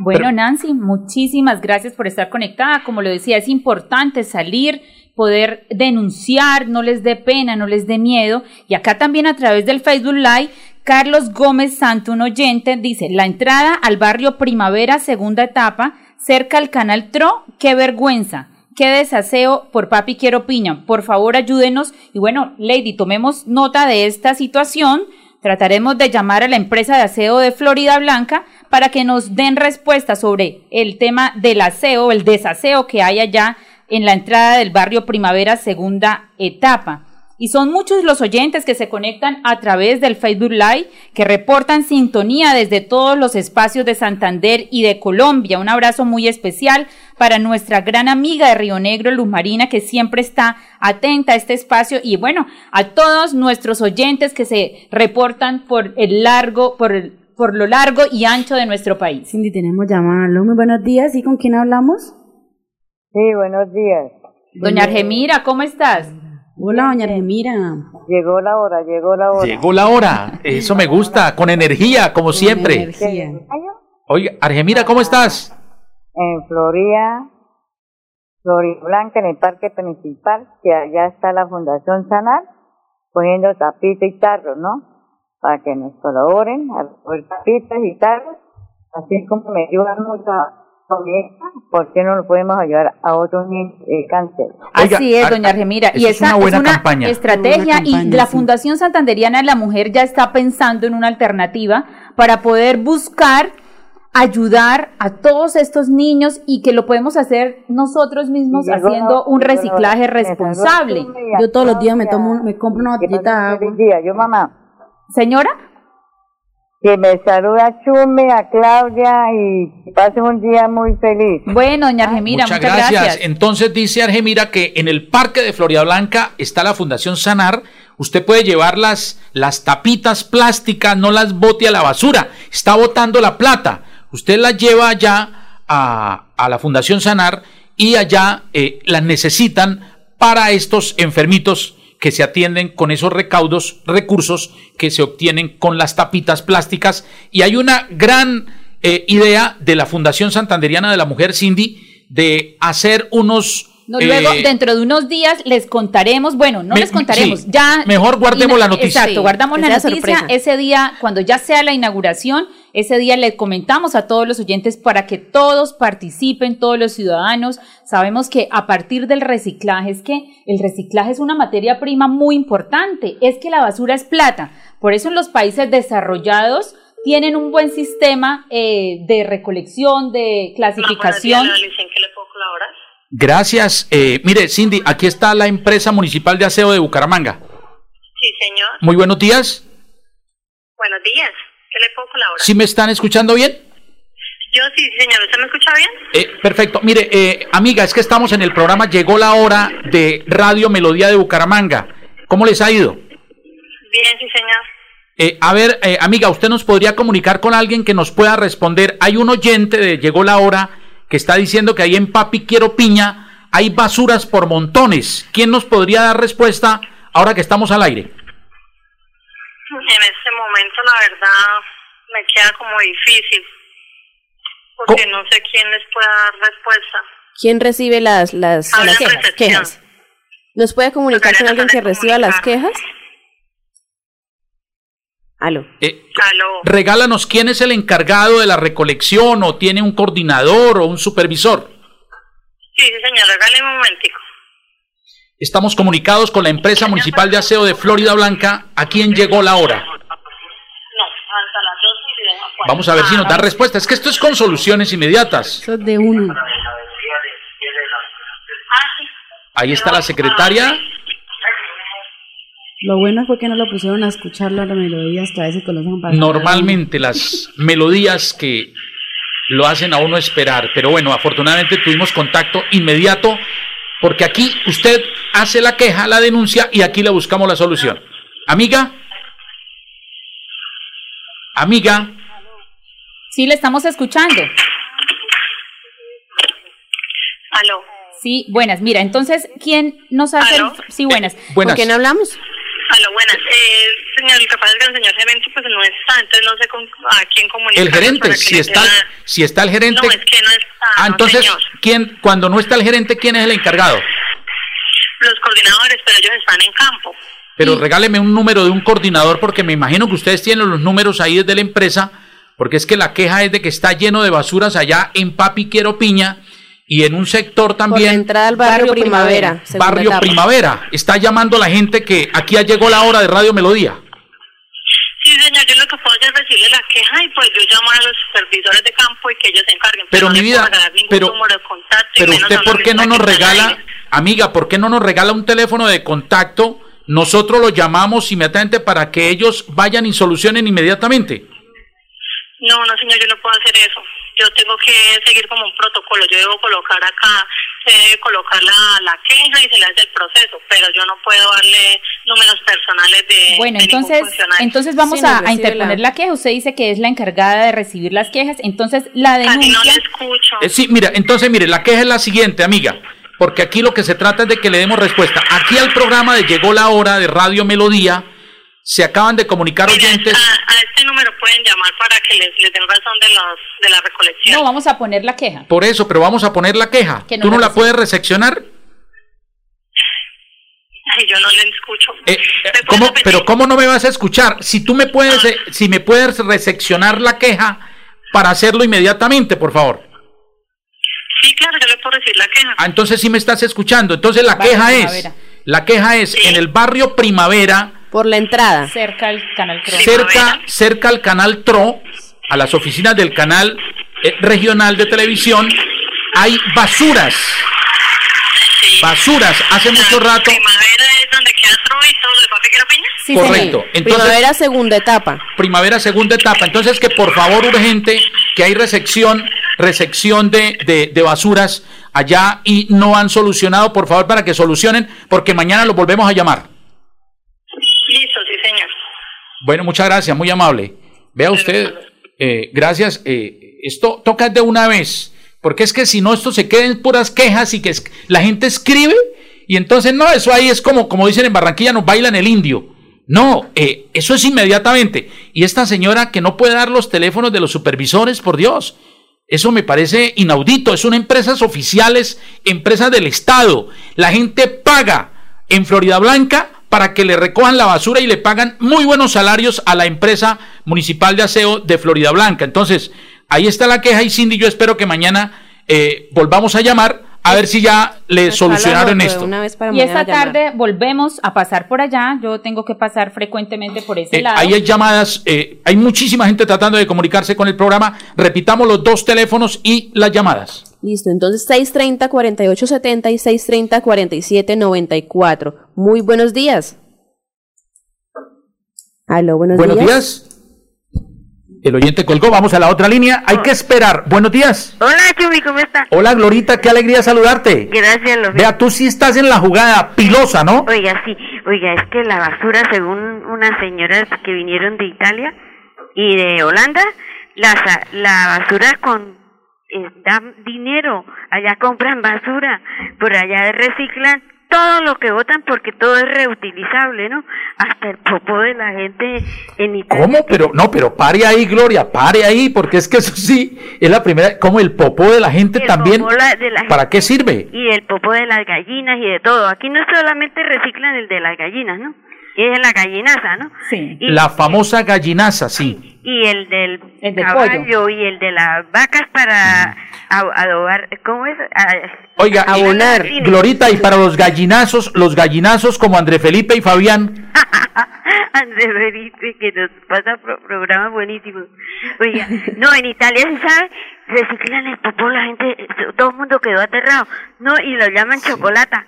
Bueno, Nancy, muchísimas gracias por estar conectada. Como lo decía, es importante salir, poder denunciar, no les dé pena, no les dé miedo. Y acá también a través del Facebook Live, Carlos Gómez Santo, un oyente, dice, la entrada al barrio Primavera, segunda etapa, cerca al canal TRO, qué vergüenza. Qué desaseo por Papi Quiero Piña. Por favor, ayúdenos. Y bueno, Lady, tomemos nota de esta situación. Trataremos de llamar a la empresa de aseo de Florida Blanca para que nos den respuesta sobre el tema del aseo, el desaseo que hay allá en la entrada del barrio Primavera segunda etapa. Y son muchos los oyentes que se conectan a través del Facebook Live, que reportan sintonía desde todos los espacios de Santander y de Colombia. Un abrazo muy especial para nuestra gran amiga de Río Negro, Luz Marina, que siempre está atenta a este espacio. Y bueno, a todos nuestros oyentes que se reportan por el largo, por el, por lo largo y ancho de nuestro país. Cindy, tenemos llamada. Aló, Muy buenos días. ¿Y con quién hablamos? Sí, buenos días. Doña Argemira, ¿cómo estás? Hola, doña Argemira. Llegó la hora, llegó la hora. Llegó la hora, eso me gusta, con energía, como siempre. Energía. Oiga, Argemira, ¿cómo estás? En Florida, Florida Blanca, en el parque principal, que allá está la Fundación Sanar, poniendo tapita y tarro, ¿no? para que nos colaboren a tapitas y tal, así como me ayudan mucho con mi hija, ¿por qué no lo podemos ayudar a otros niños de cáncer? Oiga, Así es, doña Argemira. Y eso es esa una buena campaña. estrategia Una y campaña, la sí. Fundación Santanderiana de la Mujer ya está pensando en una alternativa para poder buscar ayudar a todos estos niños y que lo podemos hacer nosotros mismos haciendo una- un una- reciclaje responsable. Yo todos los días me tomo, me compro una botellita de agua. Yo, mamá, Señora, que me saluda a Chumi, a Claudia y pasen un día muy feliz. bueno, doña Argemira, muchas, muchas, gracias. Entonces dice Argemira que en el parque de Florida Blanca está la Fundación Sanar. Usted puede llevar las, las tapitas plásticas, no las bote a la basura. Está botando la plata. Usted las lleva allá a, a la Fundación Sanar y allá eh, las necesitan para estos enfermitos que se atienden con esos recaudos, recursos que se obtienen con las tapitas plásticas. Y hay una gran eh, idea de la Fundación Santanderiana de la Mujer, Cindy, de hacer unos... No, luego, eh, dentro de unos días les contaremos, bueno, no Me- les contaremos, sí, ya. mejor guardemos la noticia. Exacto, guardamos la noticia. sorpresa. Ese día, cuando ya sea la inauguración, ese día le comentamos a todos los oyentes para que todos participen, todos los ciudadanos. Sabemos que a partir del reciclaje, es que el reciclaje es una materia prima muy importante, es que la basura es plata. Por eso en los países desarrollados tienen un buen sistema eh, de recolección, de clasificación. ¿En qué le puedo colaborar? Gracias. Eh, mire, Cindy, aquí está la empresa municipal de aseo de Bucaramanga. Sí, señor. Muy buenos días. Buenos días. ¿Qué le puedo colaborar? ¿Sí me están escuchando bien? Yo sí, sí, señor. ¿Usted me escucha bien? Eh, perfecto. Mire, eh, amiga, es que estamos en el programa Llegó la hora de Radio Melodía de Bucaramanga. ¿Cómo les ha ido? Bien, sí, señor. Eh, a ver, eh, amiga, ¿usted nos podría comunicar con alguien que nos pueda responder? Hay un oyente de Llegó la hora que está diciendo que ahí en Papi Quiero Piña hay basuras por montones. ¿Quién nos podría dar respuesta ahora que estamos al aire? En este momento, la verdad, me queda como difícil. Porque no sé quién les pueda dar respuesta. ¿Quién recibe las, las, las quejas? ¿Nos puede comunicar con alguien que reciba las quejas? Aló. Eh, Aló. regálanos quién es el encargado de la recolección o tiene un coordinador o un supervisor. Sí, sí, señor. Regáleme un momentico. Estamos comunicados con la empresa municipal de aseo de Florida Blanca, a quien llegó la hora. No, hasta las dos y de acuerdo. Vamos a ver si nos da respuesta. Es que esto es con soluciones inmediatas. Eso es de uno. Ahí está la secretaria. Lo bueno fue que no lo pusieron a escuchar las melodías que a veces conocen para Normalmente las melodías que lo hacen a uno esperar, pero bueno, afortunadamente tuvimos contacto inmediato porque aquí usted hace la queja, la denuncia y aquí le buscamos la solución. Amiga, amiga, Sí, le estamos escuchando. Aló. Sí, buenas. Mira, entonces, ¿quién nos hace. Sí, buenas. buenas. ¿Con quién hablamos? Señor, lo que pasa es que el señor gerente pues no está, entonces no sé con, a quién comunicar. El gerente, si está, si está el gerente. No, es que no está. Ah, no, entonces, señor. ¿quién, cuando no está el gerente, quién es el encargado? Los coordinadores, pero ellos están en campo. Pero regáleme un número de un coordinador porque me imagino que ustedes tienen los números ahí desde la empresa, porque es que la queja es de que está lleno de basuras allá en Papi Quiero Piña y en un sector Por la también, entrada al barrio, Barrio Primavera. Primavera. Barrio etapa. Primavera. Está llamando a la gente que aquí ya llegó la hora de Radio Melodía. Sí, señor, yo lo que puedo hacer es recibirle la queja y pues yo llamo a los supervisores de campo y que ellos se encarguen. Pero no mi vida, pero, de contacto pero usted por qué no nos regala, amiga, por qué no nos regala un teléfono de contacto? Nosotros lo llamamos inmediatamente para que ellos vayan y solucionen inmediatamente. No, no, señor, yo no puedo hacer eso. Yo tengo que seguir como un protocolo. Yo debo colocar acá, se debe colocar la, la queja y se le hace el proceso, pero yo no puedo darle números personales de, Bueno, de entonces, entonces vamos Sí, a, interponer la- la... queja. Usted dice que es la encargada de recibir las quejas. Entonces, la Casi no denuncia... le escucho. Eh, sí, mira, entonces, mire, la queja es la siguiente, amiga, porque aquí lo que se trata es de que le demos respuesta. Aquí al programa de Llegó la Hora de Radio Melodía, se acaban de comunicar oyentes. a, a este número pueden llamar para que les, les den razón de, los, de la recolección. No, vamos a poner la queja. Por eso, pero vamos a poner la queja. Que no ¿Tú no la la puedes recepcionar? si yo no le escucho. Eh, eh, ¿cómo- pero ¿cómo no me vas a escuchar? Si tú me puedes, eh, si me puedes reseccionar la queja para hacerlo inmediatamente, por favor. Sí, claro, yo le puedo decir la queja. Ah, entonces sí me estás escuchando. Entonces la Barrio queja es, la queja es en el barrio Primavera, Por la entrada. Cerca al canal Cron. cerca, cerca al canal TRO, a las oficinas del canal eh, regional de televisión, hay basuras. Basuras. Hace mucho rato. Primavera es donde queda Troy y todo lo de Papi Piña. Sí, Correcto. Entonces, Primavera, segunda etapa. primavera segunda etapa. Entonces que por favor urgente que hay resección, resección de, de, de basuras allá y no han solucionado, por favor para que solucionen, porque mañana los volvemos a llamar. Bueno, muchas gracias, muy amable. Vea usted, eh, gracias. eh, esto toca de una vez, porque es que si no, esto se queda en puras quejas y que es- la gente escribe y entonces no, eso ahí es como, como dicen en Barranquilla, nos bailan el indio. No, eh, eso es inmediatamente. Y esta señora que no puede dar los teléfonos de los supervisores, por Dios. Eso me parece inaudito. Son empresas oficiales, empresas del Estado. La gente paga en Florida Blanca para que le recojan la basura y le pagan muy buenos salarios a la empresa municipal de aseo de Florida Blanca. Entonces, ahí está la queja y Cindy, yo espero que mañana eh, volvamos a llamar a ver si ya le solucionaron esto. Una vez para Y esta tarde volvemos a pasar por allá. Yo tengo que pasar frecuentemente por ese Eh, lado. ahí hay llamadas, eh, hay muchísima gente tratando de comunicarse con el programa. Repitamos los dos teléfonos y las llamadas. Listo, entonces 630-4870 y 630-4794. Muy buenos días. Aló, buenos, Buenos días. El oyente colgó, vamos a la otra línea. Hay que esperar. Buenos días. Hola, Chumi, ¿cómo está? Hola, Glorita, qué alegría saludarte. Gracias, lo Vea, tú sí estás en la jugada pilosa, ¿no? Oiga, sí, oiga, es que la basura, según unas señoras que vinieron de Italia y de Holanda, la, la basura con eh, dan dinero, allá compran basura, por allá reciclan todo lo que botan porque todo es reutilizable, ¿no? Hasta el popo de la gente en Italia. ¿Cómo? Pero no, pero pare ahí, Gloria, pare ahí, porque es que eso sí es la primera. Como el popó de la gente El también. popó la- de la ¿Para gente qué sirve? Y el popo de las gallinas y de todo. Aquí no solamente reciclan el de las gallinas, ¿no? Es la gallinaza, ¿no? Sí. Y, La famosa gallinaza, sí. y el del El de caballo y el de las vacas para adobar, ¿cómo es? A- Oiga, y- abonar. Glorita, y para los gallinazos, los gallinazos como André Felipe y Fabián, (laughs) Andrés Felipe, que nos pasa pro- programas buenísimos. Oiga, no, en Italia, ¿se sabe? Reciclan el popó, la gente, todo el mundo quedó aterrado. No, y lo llaman chocolata.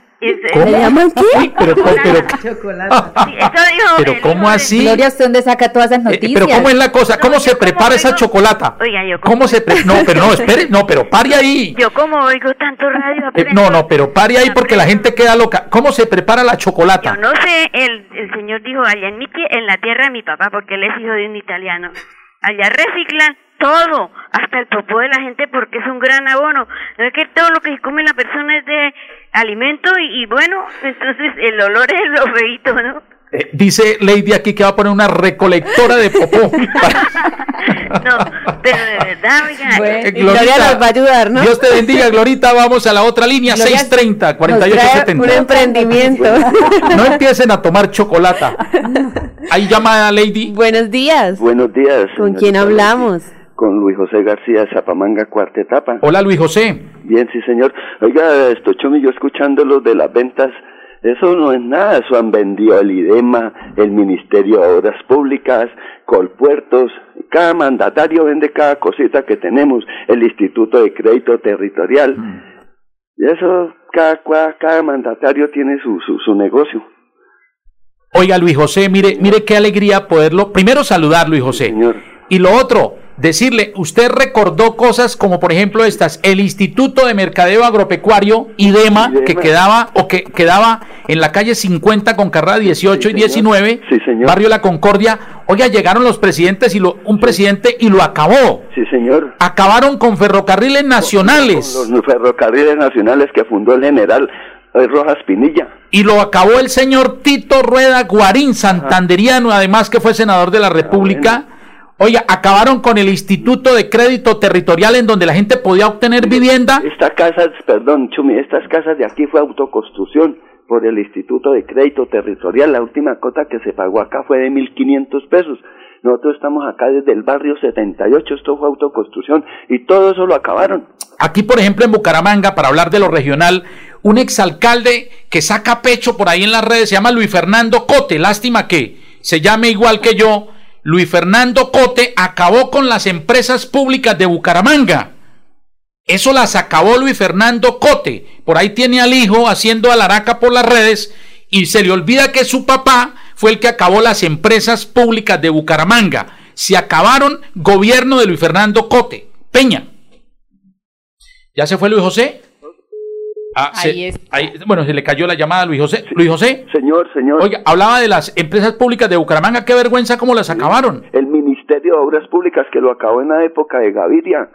¿Cómo? es- llaman qué? Uy, pero, pero, pero, Sí, eso dijo (laughs) pero ¿cómo así? Gloria, ¿usted dónde saca todas esas Eh, noticias? pero ¿cómo es la cosa? ¿Cómo No, se yo como prepara esa oigo- chocolata? Oiga, yo como- ¿Cómo se pre- No, pero no, (laughs) espere, no, pero pare ahí. Yo como oigo tanto radio... Eh, aprendo- no, no, pero pare ahí porque la gente queda loca. ¿Cómo se prepara la Yo chocolata? no sé, el, el señor dijo, allá en, mi tie- en la tierra de mi papá, porque él es hijo de un italiano, allá reciclan todo, hasta el popó de la gente, porque es un gran abono. No es que todo lo que come la persona es de alimento y, y bueno, entonces el olor es lo feito, ¿no? Eh, dice Lady aquí que va a poner una recolectora de popó. (laughs) No, pero de verdad, oiga, Bueno, Eh, Gloria nos va a ayudar, ¿no? Dios te bendiga, Glorita. Vamos a la otra línea, Gloria 630 nos 4870. Un emprendimiento. (laughs) No empiecen a tomar chocolata. (laughs) Hay llamada, Lady. buenos días. Buenos días. ¿Con quién hablamos? Con Luis José García Zapamanga, cuarta etapa. Hola, Luis José. Bien, sí, señor. Oiga, esto, Chomi, yo escuchándolo de las ventas, eso no es nada. Eso han vendido el IDEMA, el Ministerio de Obras Públicas, Colpuertos. Cada mandatario vende cada cosita que tenemos. El Instituto de Crédito Territorial. Y eso, cada, cua- cada mandatario tiene su, su, su negocio. Oiga, Luis José, mire, mire qué alegría poderlo. Primero saludar, Luis José. Señor. Y lo otro, decirle, usted recordó cosas como por ejemplo estas, el Instituto de Mercadeo Agropecuario, IDEMA, IDEMA. que quedaba o que quedaba en la calle 50 con carrera 18 y Sí, señor. 19, Sí, señor. barrio La Concordia. Oiga, llegaron los presidentes y lo, un presidente y lo acabó. Sí, señor. Acabaron con ferrocarriles Con nacionales los ferrocarriles nacionales que fundó el general eh, Rojas Pinilla. y lo acabó el señor Tito Rueda Guarín, santanderiano, además que fue senador de la República. Oiga, acabaron con el Instituto de Crédito Territorial en donde la gente podía obtener vivienda. Esta casa, perdón, Chumi, estas casas de aquí fue autoconstrucción por el Instituto de Crédito Territorial. La última cota que se pagó acá fue de 1.500 pesos. Nosotros estamos acá desde el barrio 78, esto fue autoconstrucción y todo eso lo acabaron. Aquí, por ejemplo, en Bucaramanga, para hablar de lo regional, un exalcalde que saca pecho por ahí en las redes se llama Luis Fernando Cote. Lástima que se llame igual que yo. Luis Fernando Cote acabó con las empresas públicas de Bucaramanga. Eso las acabó Luis Fernando Cote. Por ahí tiene al hijo haciendo alaraca por las redes y se le olvida que su papá fue el que acabó las empresas públicas de Bucaramanga. Se acabaron gobierno de Luis Fernando Cote. Peña. ¿Ya se fue Luis José? Ah, Ahí se- ahí- bueno, se le cayó la llamada a Luis José. Luis José. Señor, señor. Oiga, hablaba de las empresas públicas de Bucaramanga. Qué vergüenza cómo las acabaron. El Ministerio de Obras Públicas que lo acabó en la época de Gaviria.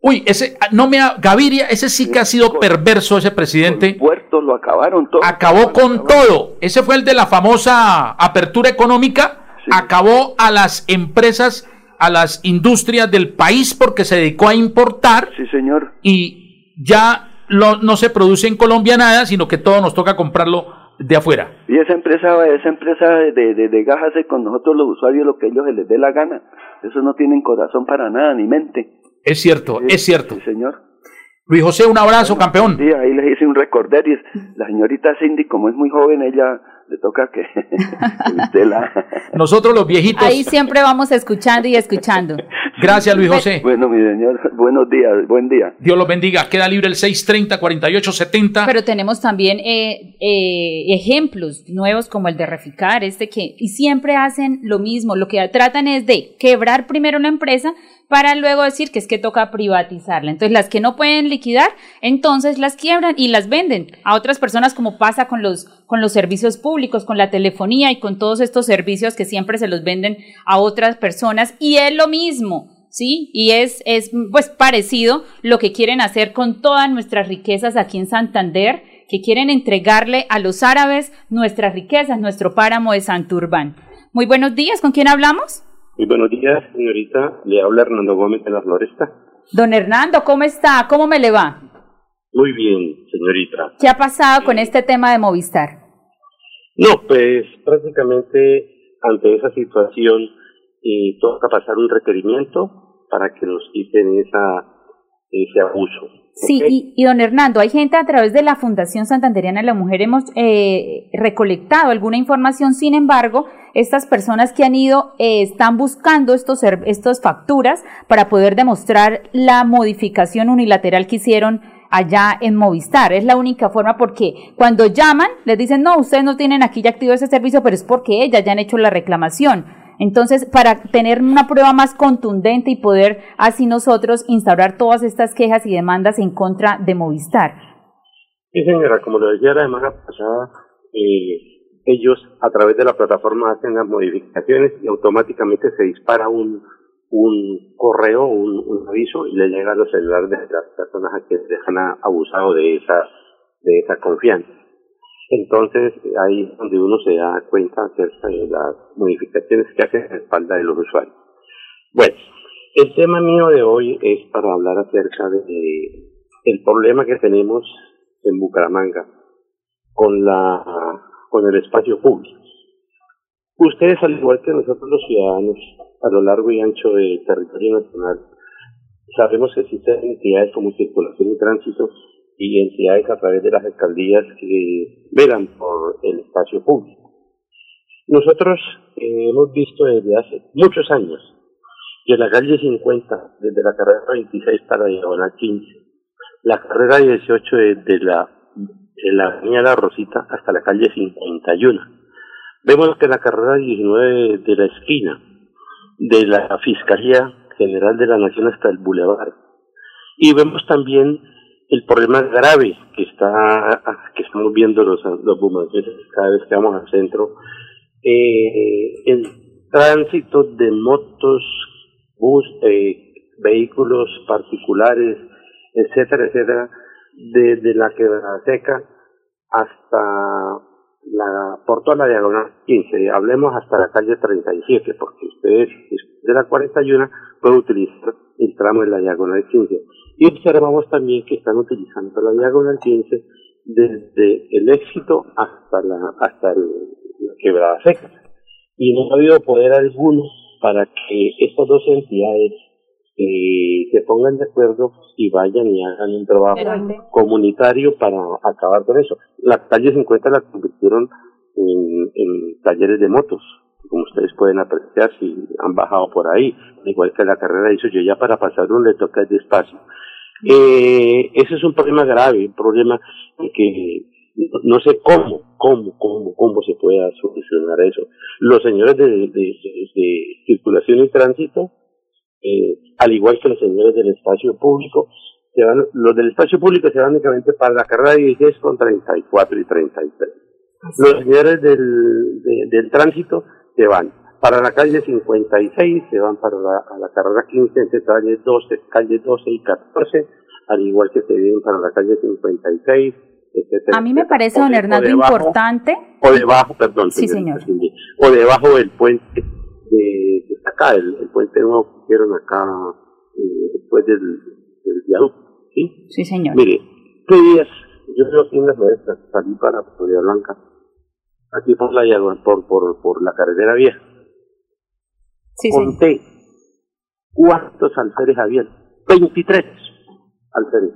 Uy, ese, ah, no me, ha- Gaviria, ese sí que ha sido perverso ese presidente. Puertos lo acabaron todo. Acabó con todo. Ese fue el de la famosa apertura económica. Acabó a las empresas, a las industrias del país porque se dedicó a importar. Sí, señor. Y ya lo- no se produce en Colombia nada, sino que todo nos toca comprarlo de afuera. Y esa empresa, esa empresa de, de, de con nosotros los usuarios lo que ellos se les dé la gana. Eso no tienen corazón para nada, ni mente. Es cierto, es cierto. Sí, señor. Luis José, un abrazo, campeón. Sí, ahí les hice un recorder y la señorita Cindy, como es muy joven, ella le toca que, (laughs) la... Nosotros los viejitos. Ahí siempre vamos escuchando y escuchando. (laughs) Gracias, Luis José. Bueno, mi señor, buenos días, buen día. Dios los bendiga. Queda libre el 630-4870. Pero tenemos también eh, eh, ejemplos nuevos como el de Reficar, este que y siempre hacen lo mismo. Lo que tratan es de quebrar primero una empresa para luego decir que es que toca privatizarla. Entonces, las que no pueden liquidar, entonces las quiebran y las venden a otras personas como pasa con los con los servicios públicos, con la telefonía y con todos estos servicios que siempre se los venden a otras personas y es lo mismo. ¿sí? Y es, es pues parecido lo que quieren hacer con todas nuestras riquezas aquí en Santander, que quieren entregarle a los árabes nuestras riquezas, nuestro páramo de Santurbán. Muy buenos días, ¿con quién hablamos? Muy buenos días, señorita. Le habla Hernando Gómez de la Floresta. Don Hernando, ¿cómo está? ¿Cómo me le va? Muy bien, señorita. ¿Qué ha pasado con este tema de Movistar? No, pues prácticamente ante esa situación eh, toca pasar un requerimiento para que nos quiten esa, ese abuso. Sí, y, y don Hernando, hay gente a través de la Fundación Santanderiana de la Mujer, hemos eh, recolectado alguna información, sin embargo, estas personas que han ido eh, están buscando estos, estas facturas para poder demostrar la modificación unilateral que hicieron allá en Movistar. Es la única forma porque cuando llaman les dicen, no, ustedes no tienen aquí ya activo ese servicio, pero es porque ellas ya han hecho la reclamación. Entonces, para tener una prueba más contundente y poder así nosotros instaurar todas estas quejas y demandas en contra de Movistar. Sí, señora, como lo decía la semana pasada, eh, ellos a través de la plataforma hacen las modificaciones y automáticamente se dispara un, un correo, un, un aviso y le llega a los celulares de las personas a quienes les han abusado de esa, de esa confianza. Entonces, ahí donde uno se da cuenta acerca de las modificaciones que hacen a espalda de los usuarios. Bueno, el tema mío de hoy es para hablar acerca de el problema que tenemos en Bucaramanga con la con el espacio público. Ustedes, al igual que nosotros los ciudadanos, a lo largo y ancho del territorio nacional, sabemos que existen entidades como circulación y tránsito y entidades a través de las alcaldías que velan por el espacio público. Nosotros eh, hemos visto desde hace muchos años que la calle 50, desde la carrera 26 hasta la diagonal 15, la carrera 18 desde la, de la avenida La Rosita hasta la calle 51. Vemos que la carrera 19 de la esquina de la Fiscalía General de la Nación hasta el Boulevard. Y vemos también el problema grave que está que estamos viendo los, los cada vez que vamos al centro, eh, el tránsito de motos, bus, eh, vehículos particulares, etcétera, etcétera, desde la quebrada seca hasta la, por toda la diagonal 15, hablemos hasta la calle 37, porque ustedes de la 41 pueden utilizar el tramo de la diagonal 15. Y observamos también que están utilizando la diagonal 15 desde el éxito hasta la hasta el, la quebrada seca y no ha habido poder alguno para que estas dos entidades eh, se pongan de acuerdo y vayan y hagan un trabajo comunitario para acabar con eso. La calle 50 la convirtieron en, en talleres de motos, como ustedes pueden apreciar si han bajado por ahí, igual que la carrera hizo yo ya para pasar uno le toca despacio. Eh, ese es un problema grave, un problema que no sé cómo, cómo, cómo, cómo se pueda solucionar eso. Los señores de, de, de, circulación y tránsito, eh, al igual que los señores del espacio público, se van, los del espacio público se van únicamente para la carrera 16 con 34 y 33. Los señores del, del tránsito se van para la calle 56, se van para la, a la carrera 15 entre calle 12, calle 12 y 14, al igual que se vienen para la calle 56, a mí me parece, don Hernando, importante. O debajo, perdón. Sí, señor. O debajo del puente de, de acá, el, puente nuevo que hicieron acá eh, después del, del viaducto. ¿sí? Sí, señor. Mire, ¿qué días? Yo creo que las salí para Florida Blanca, aquí por la, por, por, por la carretera vieja. Sí, Conté cuántos alferes había. 23 alferes.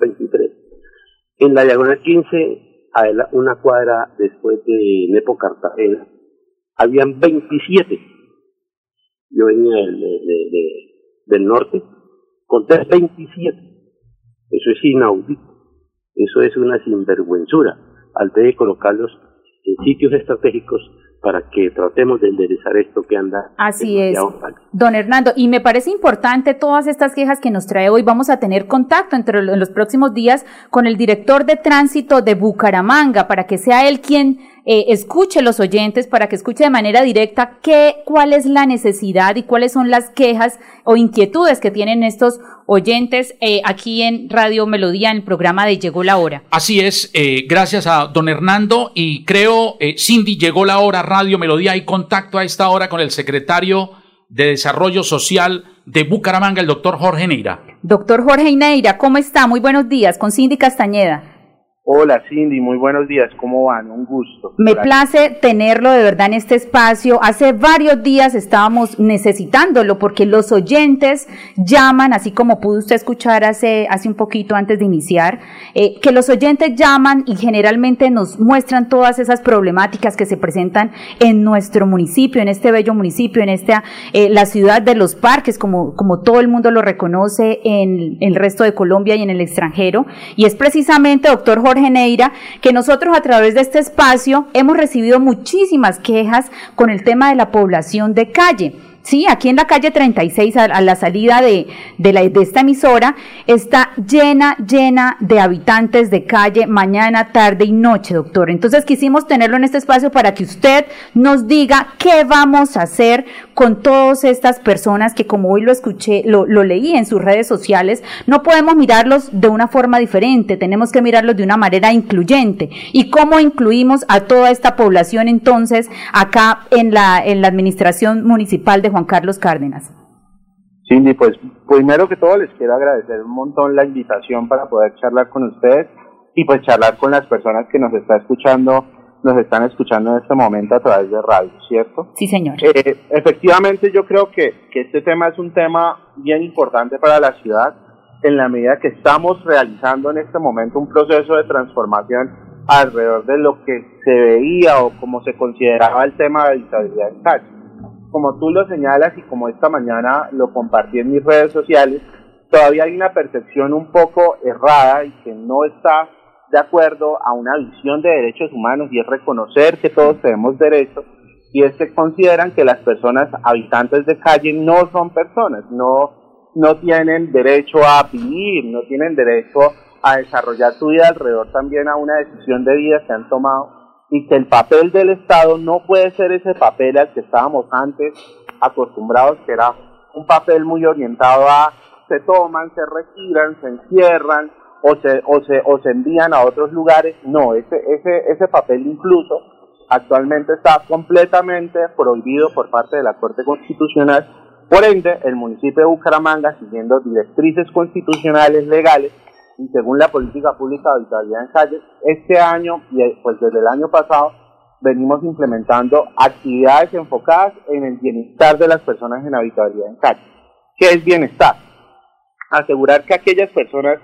23 en la diagonal 15, a una cuadra después de Nepo Cartagena, habían 27. Yo venía del, de, del norte, conté 27. Eso es inaudito. Eso es una sinvergüenzura. Al de colocarlos en sitios estratégicos para que tratemos de enderezar esto que anda. Así es. Don Hernando, y me parece importante todas estas quejas que nos trae hoy. Vamos a tener contacto entre en los próximos días con el director de tránsito de Bucaramanga para que sea él quien eh, escuche los oyentes, para que escuche de manera directa qué, cuál es la necesidad y cuáles son las quejas o inquietudes que tienen estos oyentes eh, aquí en Radio Melodía, en el programa de Llegó la Hora. Así es, eh, gracias a don Hernando y creo, eh, Cindy, llegó la hora, Radio Melodía, hay contacto a esta hora con el secretario de Desarrollo Social de Bucaramanga, el doctor Jorge Neira. Doctor Jorge Neira, ¿cómo está? Muy buenos días, con Cindy Castañeda. Hola Cindy, muy buenos días, ¿cómo van? Un gusto. Me place tenerlo de verdad en este espacio. Hace varios días estábamos necesitándolo porque los oyentes llaman, así como pudo usted escuchar hace, hace un poquito antes de iniciar, eh, que los oyentes llaman y generalmente nos muestran todas esas problemáticas que se presentan en nuestro municipio, en este bello municipio, en esta, eh, la ciudad de los parques, como, como todo el mundo lo reconoce en, en el resto de Colombia y en el extranjero. Y es precisamente, doctor Jorge, Geneira, que nosotros a través de este espacio hemos recibido muchísimas quejas con el tema de la población de calle. Sí, aquí en la calle 36, a, la salida de, de esta emisora, está llena, llena de habitantes de calle mañana, tarde y noche, doctor. Entonces quisimos tenerlo en este espacio para que usted nos diga qué vamos a hacer con todas estas personas que como hoy lo escuché, lo, leí en sus redes sociales, no podemos mirarlos de una forma diferente, tenemos que mirarlos de una manera incluyente. ¿Y cómo incluimos a toda esta población entonces acá en la, en la administración municipal de Juan Carlos Cárdenas? Cindy, pues primero que todo les quiero agradecer un montón la invitación para poder charlar con ustedes y pues charlar con las personas que nos está escuchando nos están escuchando en este momento a través de radio, ¿cierto? Sí, señor. Eh, efectivamente, yo creo que, que este tema es un tema bien importante para la ciudad en la medida que estamos realizando en este momento un proceso de transformación alrededor de lo que se veía o como se consideraba el tema de habitabilidad en calle. Como tú lo señalas y como esta mañana lo compartí en mis redes sociales, todavía hay una percepción un poco errada y que no está de acuerdo a una visión de derechos humanos y es reconocer que todos tenemos derechos y es que consideran que las personas habitantes de calle no son personas, no, no tienen derecho a vivir, no tienen derecho a desarrollar su vida alrededor también a una decisión de vida que han tomado y que el papel del Estado no puede ser ese papel al que estábamos antes acostumbrados, que era un papel muy orientado a se toman, se retiran, se encierran, o se, o se, o se envían a otros lugares. No, ese, ese, ese papel incluso actualmente está completamente prohibido por parte de la Corte Constitucional. Por ende, el municipio de Bucaramanga, siguiendo directrices constitucionales legales, y según la política pública de habitabilidad en calles, este año y pues desde el año pasado venimos implementando actividades enfocadas en el bienestar de las personas en habitabilidad en calles. ¿Qué es bienestar? Asegurar que aquellas personas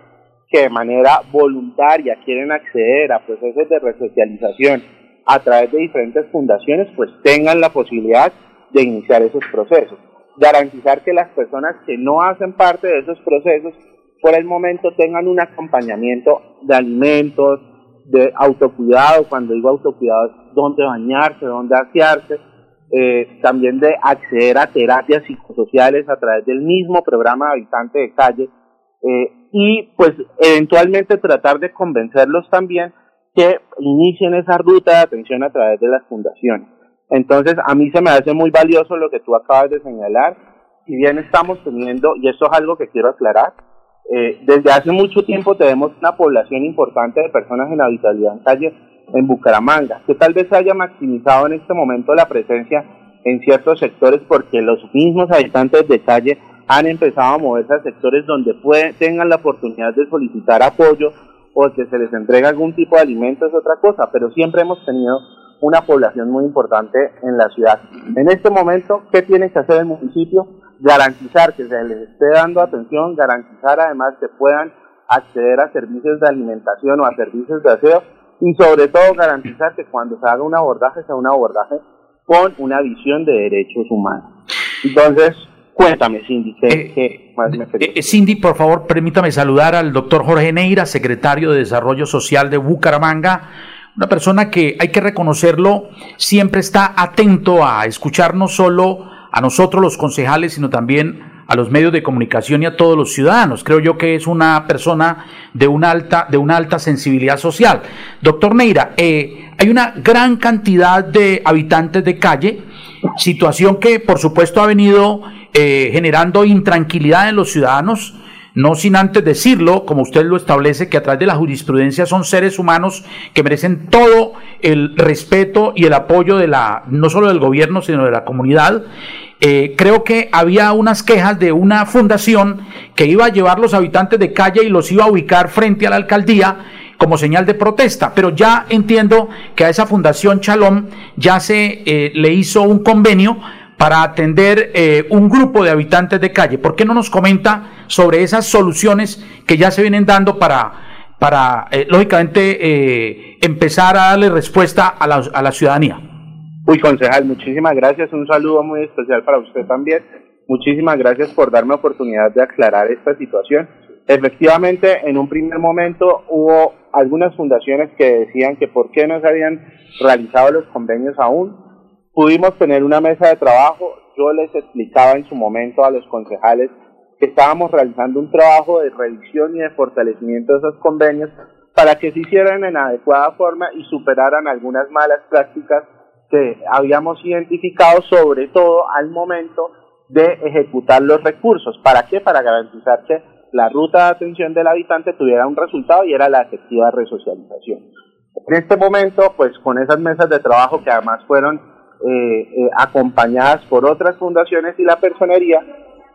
que de manera voluntaria quieren acceder a procesos de resocialización a través de diferentes fundaciones, pues tengan la posibilidad de iniciar esos procesos. Garantizar que las personas que no hacen parte de esos procesos por el momento tengan un acompañamiento de alimentos, de autocuidado, cuando digo autocuidado dónde bañarse, dónde asearse, eh, también de acceder a terapias psicosociales a través del mismo programa de habitante de calle eh, y pues eventualmente tratar de convencerlos también que inicien esa ruta de atención a través de las fundaciones. Entonces, a mí se me hace muy valioso lo que tú acabas de señalar. Si bien estamos teniendo, y esto es algo que quiero aclarar, eh, desde hace mucho tiempo tenemos una población importante de personas en habitabilidad en calle en Bucaramanga, que tal vez haya maximizado en este momento la presencia en ciertos sectores porque los mismos habitantes de calle han empezado a moverse a sectores donde tengan la oportunidad de solicitar apoyo o que se les entregue algún tipo de alimento es otra cosa, pero siempre hemos tenido una población muy importante en la ciudad. En este momento, ¿qué tiene que hacer el municipio? Garantizar que se les esté dando atención, garantizar además que puedan acceder a servicios de alimentación o a servicios de aseo y sobre todo garantizar que cuando se haga un abordaje sea un abordaje con una visión de derechos humanos. Entonces, Cuéntame, Cindy, ¿qué, eh, más me eh, Cindy, por favor, permítame saludar al doctor Jorge Neira, secretario de Desarrollo Social de Bucaramanga, una persona que hay que reconocerlo, siempre está atento a escuchar no solo a nosotros los concejales, sino también a los medios de comunicación y a todos los ciudadanos. Creo yo que es una persona de una alta, de una alta sensibilidad social. Doctor Neira, eh, hay una gran cantidad de habitantes de calle, situación que por supuesto ha venido eh, generando intranquilidad en los ciudadanos, no sin antes decirlo, como usted lo establece, que a través de la jurisprudencia son seres humanos que merecen todo el respeto y el apoyo de la, no solo del gobierno, sino de la comunidad. Eh, creo que había unas quejas de una fundación que iba a llevar los habitantes de calle y los iba a ubicar frente a la alcaldía como señal de protesta, pero ya entiendo que a esa fundación Chalón ya se eh, le hizo un convenio para atender eh, un grupo de habitantes de calle. ¿Por qué no nos comenta sobre esas soluciones que ya se vienen dando para, para eh, lógicamente, eh, empezar a darle respuesta a la, a la ciudadanía? Uy, concejal, muchísimas gracias. Un saludo muy especial para usted también. Muchísimas gracias por darme oportunidad de aclarar esta situación. Efectivamente, en un primer momento hubo algunas fundaciones que decían que por qué no se habían realizado los convenios aún Pudimos tener una mesa de trabajo, yo les explicaba en su momento a los concejales que estábamos realizando un trabajo de revisión y de fortalecimiento de esos convenios para que se hicieran en adecuada forma y superaran algunas malas prácticas que habíamos identificado, sobre todo al momento de ejecutar los recursos. ¿Para qué? Para garantizar que la ruta de atención del habitante tuviera un resultado y era la efectiva resocialización. En este momento, pues con esas mesas de trabajo que además fueron eh, eh, acompañadas por otras fundaciones y la personería,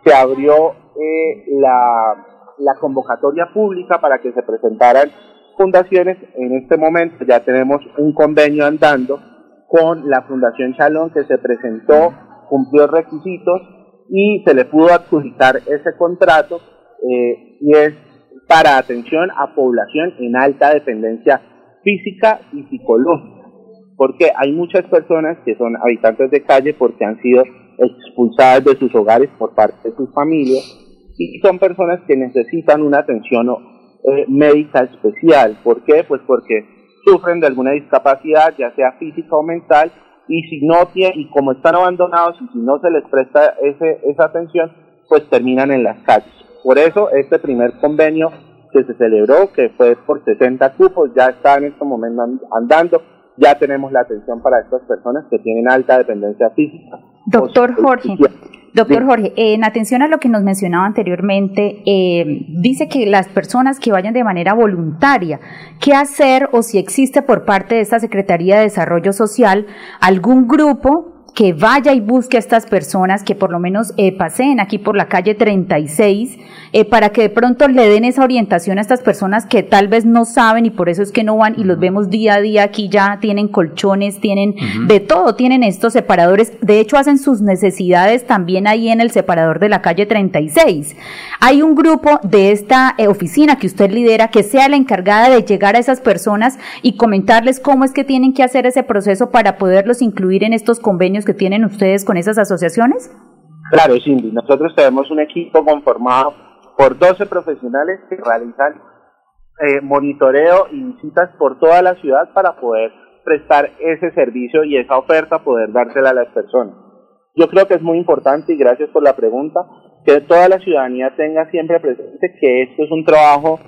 se abrió eh, la, la convocatoria pública para que se presentaran fundaciones. En este momento ya tenemos un convenio andando con la Fundación Chalón que se presentó, cumplió requisitos y se le pudo adjudicar ese contrato y es para atención a población en alta dependencia física y psicológica porque hay muchas personas que son habitantes de calle porque han sido expulsadas de sus hogares por parte de sus familias y son personas que necesitan una atención eh, médica especial. ¿Por qué? Pues porque sufren de alguna discapacidad, ya sea física o mental, y si no tienen, y como están abandonados y si no se les presta ese, esa atención, pues terminan en las calles. Por eso este primer convenio que se celebró, que fue por 60 cupos, ya está en este momento andando ya tenemos la atención para estas personas que tienen alta dependencia física. Doctor Jorge. Doctor Jorge, en atención a lo que nos mencionaba anteriormente, eh, dice que las personas que vayan de manera voluntaria, ¿qué hacer o si existe por parte de esta Secretaría de Desarrollo Social algún grupo que vaya y busque a estas personas, que por lo menos eh, paseen aquí por la calle 36, eh, para que de pronto le den esa orientación a estas personas que tal vez no saben y por eso es que no van y los vemos día a día aquí ya tienen colchones, tienen de todo, tienen estos separadores, de hecho hacen sus necesidades también ahí en el separador de la calle 36. Hay un grupo de esta eh, oficina que usted lidera que sea la encargada de llegar a esas personas y comentarles cómo es que tienen que hacer ese proceso para poderlos incluir en estos convenios que tienen ustedes con esas asociaciones? Claro, Cindy, nosotros tenemos un equipo conformado por 12 profesionales que realizan eh, monitoreo y visitas por toda la ciudad para poder prestar ese servicio y esa oferta, poder dársela a las personas. Yo creo que es muy importante, y gracias por la pregunta, que toda la ciudadanía tenga siempre presente que esto es un trabajo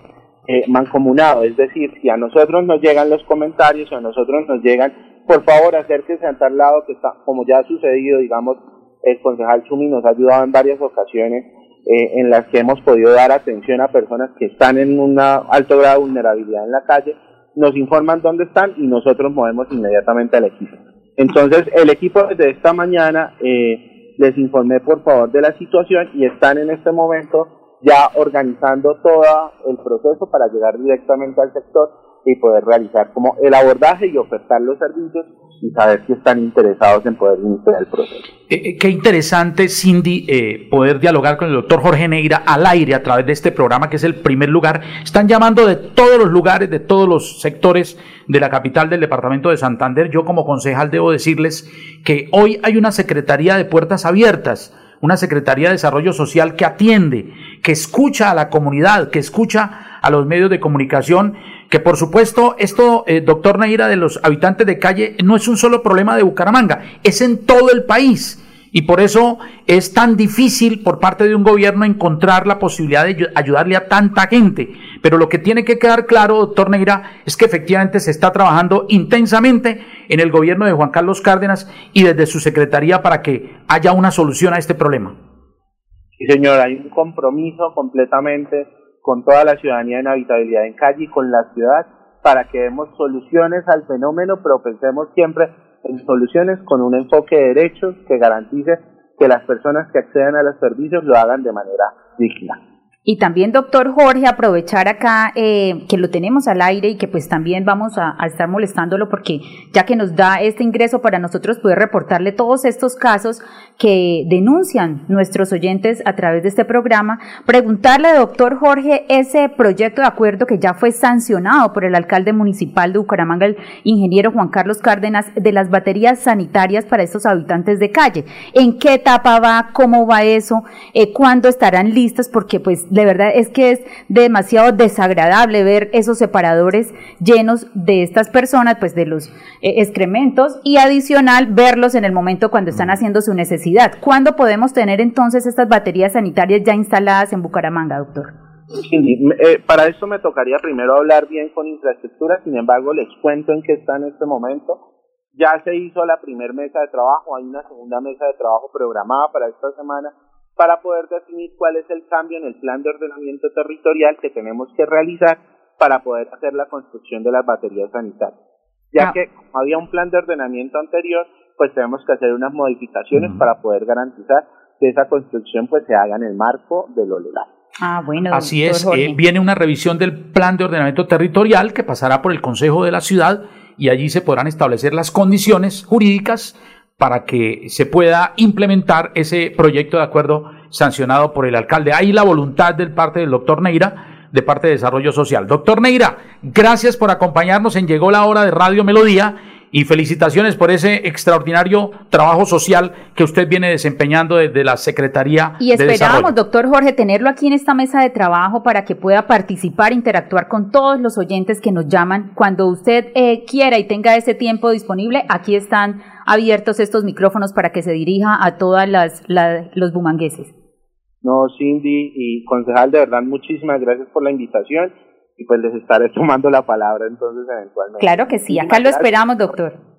eh, mancomunado, es decir, si a nosotros nos llegan los comentarios, o a nosotros nos llegan, por favor acérquese a tal lado que está, como ya ha sucedido, digamos, el concejal Chumi nos ha ayudado en varias ocasiones eh, en las que hemos podido dar atención a personas que están en un alto grado de vulnerabilidad en la calle, nos informan dónde están y nosotros movemos inmediatamente al equipo. Entonces, el equipo desde esta mañana eh, les informé por favor de la situación y están en este momento ya organizando todo el proceso para llegar directamente al sector y poder realizar como el abordaje y ofertar los servicios y saber si están interesados en poder iniciar el proceso. Eh, eh, qué interesante, Cindy, eh, poder dialogar con el doctor Jorge Neira al aire a través de este programa, que es el primer lugar. Están llamando de todos los lugares, de todos los sectores de la capital del departamento de Santander. Yo como concejal debo decirles que hoy hay una Secretaría de Puertas Abiertas una Secretaría de Desarrollo Social que atiende, que escucha a la comunidad, que escucha a los medios de comunicación, que por supuesto esto, eh, doctor Neira, de los habitantes de calle, no es un solo problema de Bucaramanga, es en todo el país. Y por eso es tan difícil por parte de un gobierno encontrar la posibilidad de ayudarle a tanta gente. Pero lo que tiene que quedar claro, doctor Neira, es que efectivamente se está trabajando intensamente en el gobierno de Juan Carlos Cárdenas y desde su secretaría para que haya una solución a este problema. Sí, señor, hay un compromiso completamente con toda la ciudadanía en habitabilidad en calle y con la ciudad para que demos soluciones al fenómeno, pero pensemos siempre en soluciones con un enfoque de derechos que garantice que las personas que accedan a los servicios lo hagan de manera digna. Y también, doctor Jorge, aprovechar acá eh, que lo tenemos al aire y que pues también vamos a, estar molestándolo porque ya que nos da este ingreso para nosotros poder reportarle todos estos casos que denuncian nuestros oyentes a través de este programa, preguntarle, doctor Jorge, ese proyecto de acuerdo que ya fue sancionado por el alcalde municipal de Bucaramanga, el ingeniero Juan Carlos Cárdenas, de las baterías sanitarias para estos habitantes de calle. ¿En qué etapa va? ¿Cómo va eso? Eh, ¿Cuándo estarán listas? Porque pues de verdad es que es demasiado desagradable ver esos separadores llenos de estas personas, pues de los eh, excrementos y adicional verlos en el momento cuando están haciendo su necesidad. ¿Cuándo podemos tener entonces estas baterías sanitarias ya instaladas en Bucaramanga, doctor? Eh, para eso me tocaría primero hablar bien con infraestructura, sin embargo les cuento en qué está en este momento. Ya se hizo la primera mesa de trabajo, hay una segunda mesa de trabajo programada para esta semana para poder definir cuál es el cambio en el plan de ordenamiento territorial que tenemos que realizar para poder hacer la construcción de las baterías sanitarias. Ya ah. que había un plan de ordenamiento anterior, pues tenemos que hacer unas modificaciones para poder garantizar que esa construcción pues se haga en el marco de lo legal. Ah, bueno. Así es, eh, viene una revisión del plan de ordenamiento territorial que pasará por el Consejo de la Ciudad y allí se podrán establecer las condiciones jurídicas para que se pueda implementar ese proyecto de acuerdo sancionado por el alcalde. Hay la voluntad del parte del doctor Neira, de parte de Desarrollo Social. Doctor Neira, gracias por acompañarnos en Llegó la Hora de Radio Melodía y felicitaciones por ese extraordinario trabajo social que usted viene desempeñando desde la Secretaría y esperamos, doctor Jorge, tenerlo aquí en esta mesa de trabajo para que pueda participar, interactuar con todos los oyentes que nos llaman. Cuando usted eh, quiera y tenga ese tiempo disponible, aquí están abiertos estos micrófonos para que se dirija a todas las, los bumangueses. No, Cindy y concejal, de verdad, muchísimas gracias por la invitación y pues les estaré (laughs) tomando la palabra entonces eventualmente. Claro que sí, acá lo esperamos, doctor.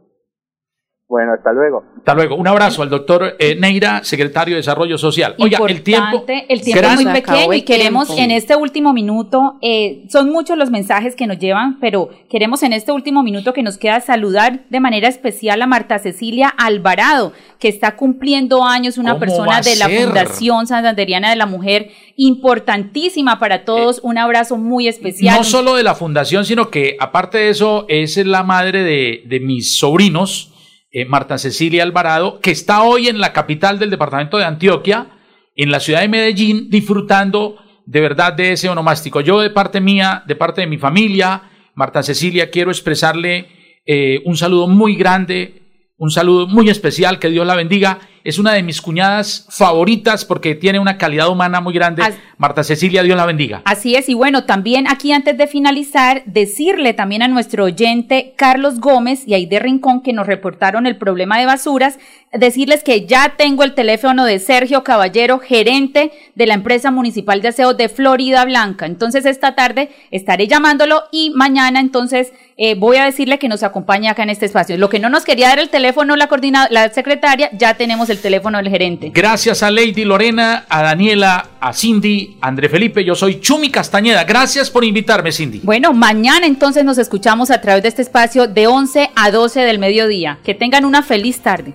Bueno, hasta luego. Hasta luego. Un abrazo al doctor eh, Neira, secretario de Desarrollo Social. Oiga, el tiempo. El tiempo es muy pequeño y queremos en este último minuto, eh, son muchos los mensajes que nos llevan, pero queremos en este último minuto que nos queda saludar de manera especial a Marta Cecilia Alvarado, que está cumpliendo años, una ¿Cómo va persona de la ser? Fundación Santanderiana de la Mujer, importantísima para todos. un abrazo muy especial. No solo de la fundación, sino que aparte de eso, es la madre de, de mis sobrinos, eh, Marta Cecilia Alvarado, que está hoy en la capital del departamento de Antioquia, en la ciudad de Medellín, disfrutando de verdad de ese onomástico. Yo de parte mía, de parte de mi familia, Marta Cecilia, quiero expresarle eh, un saludo muy grande, un saludo muy especial, que Dios la bendiga. Es una de mis cuñadas favoritas porque tiene una calidad humana muy grande. Marta Cecilia, Dios la bendiga. Así es, y bueno, también aquí antes de finalizar, decirle también a nuestro oyente Carlos Gómez y Aide Rincón que nos reportaron el problema de basuras, decirles que ya tengo el teléfono de Sergio Caballero, gerente de la empresa municipal de aseo de Florida Blanca. Entonces esta tarde estaré llamándolo y mañana entonces eh, voy a decirle que nos acompañe acá en este espacio. Lo que no nos quería dar el teléfono la la secretaria, ya tenemos el teléfono del gerente. Gracias a Lady Lorena, a Daniela, a Cindy, a André Felipe. Yo soy Chumi Castañeda. Gracias por invitarme, Cindy. Bueno, mañana entonces nos escuchamos a través de este espacio de 11 a 12 del mediodía. Que tengan una feliz tarde.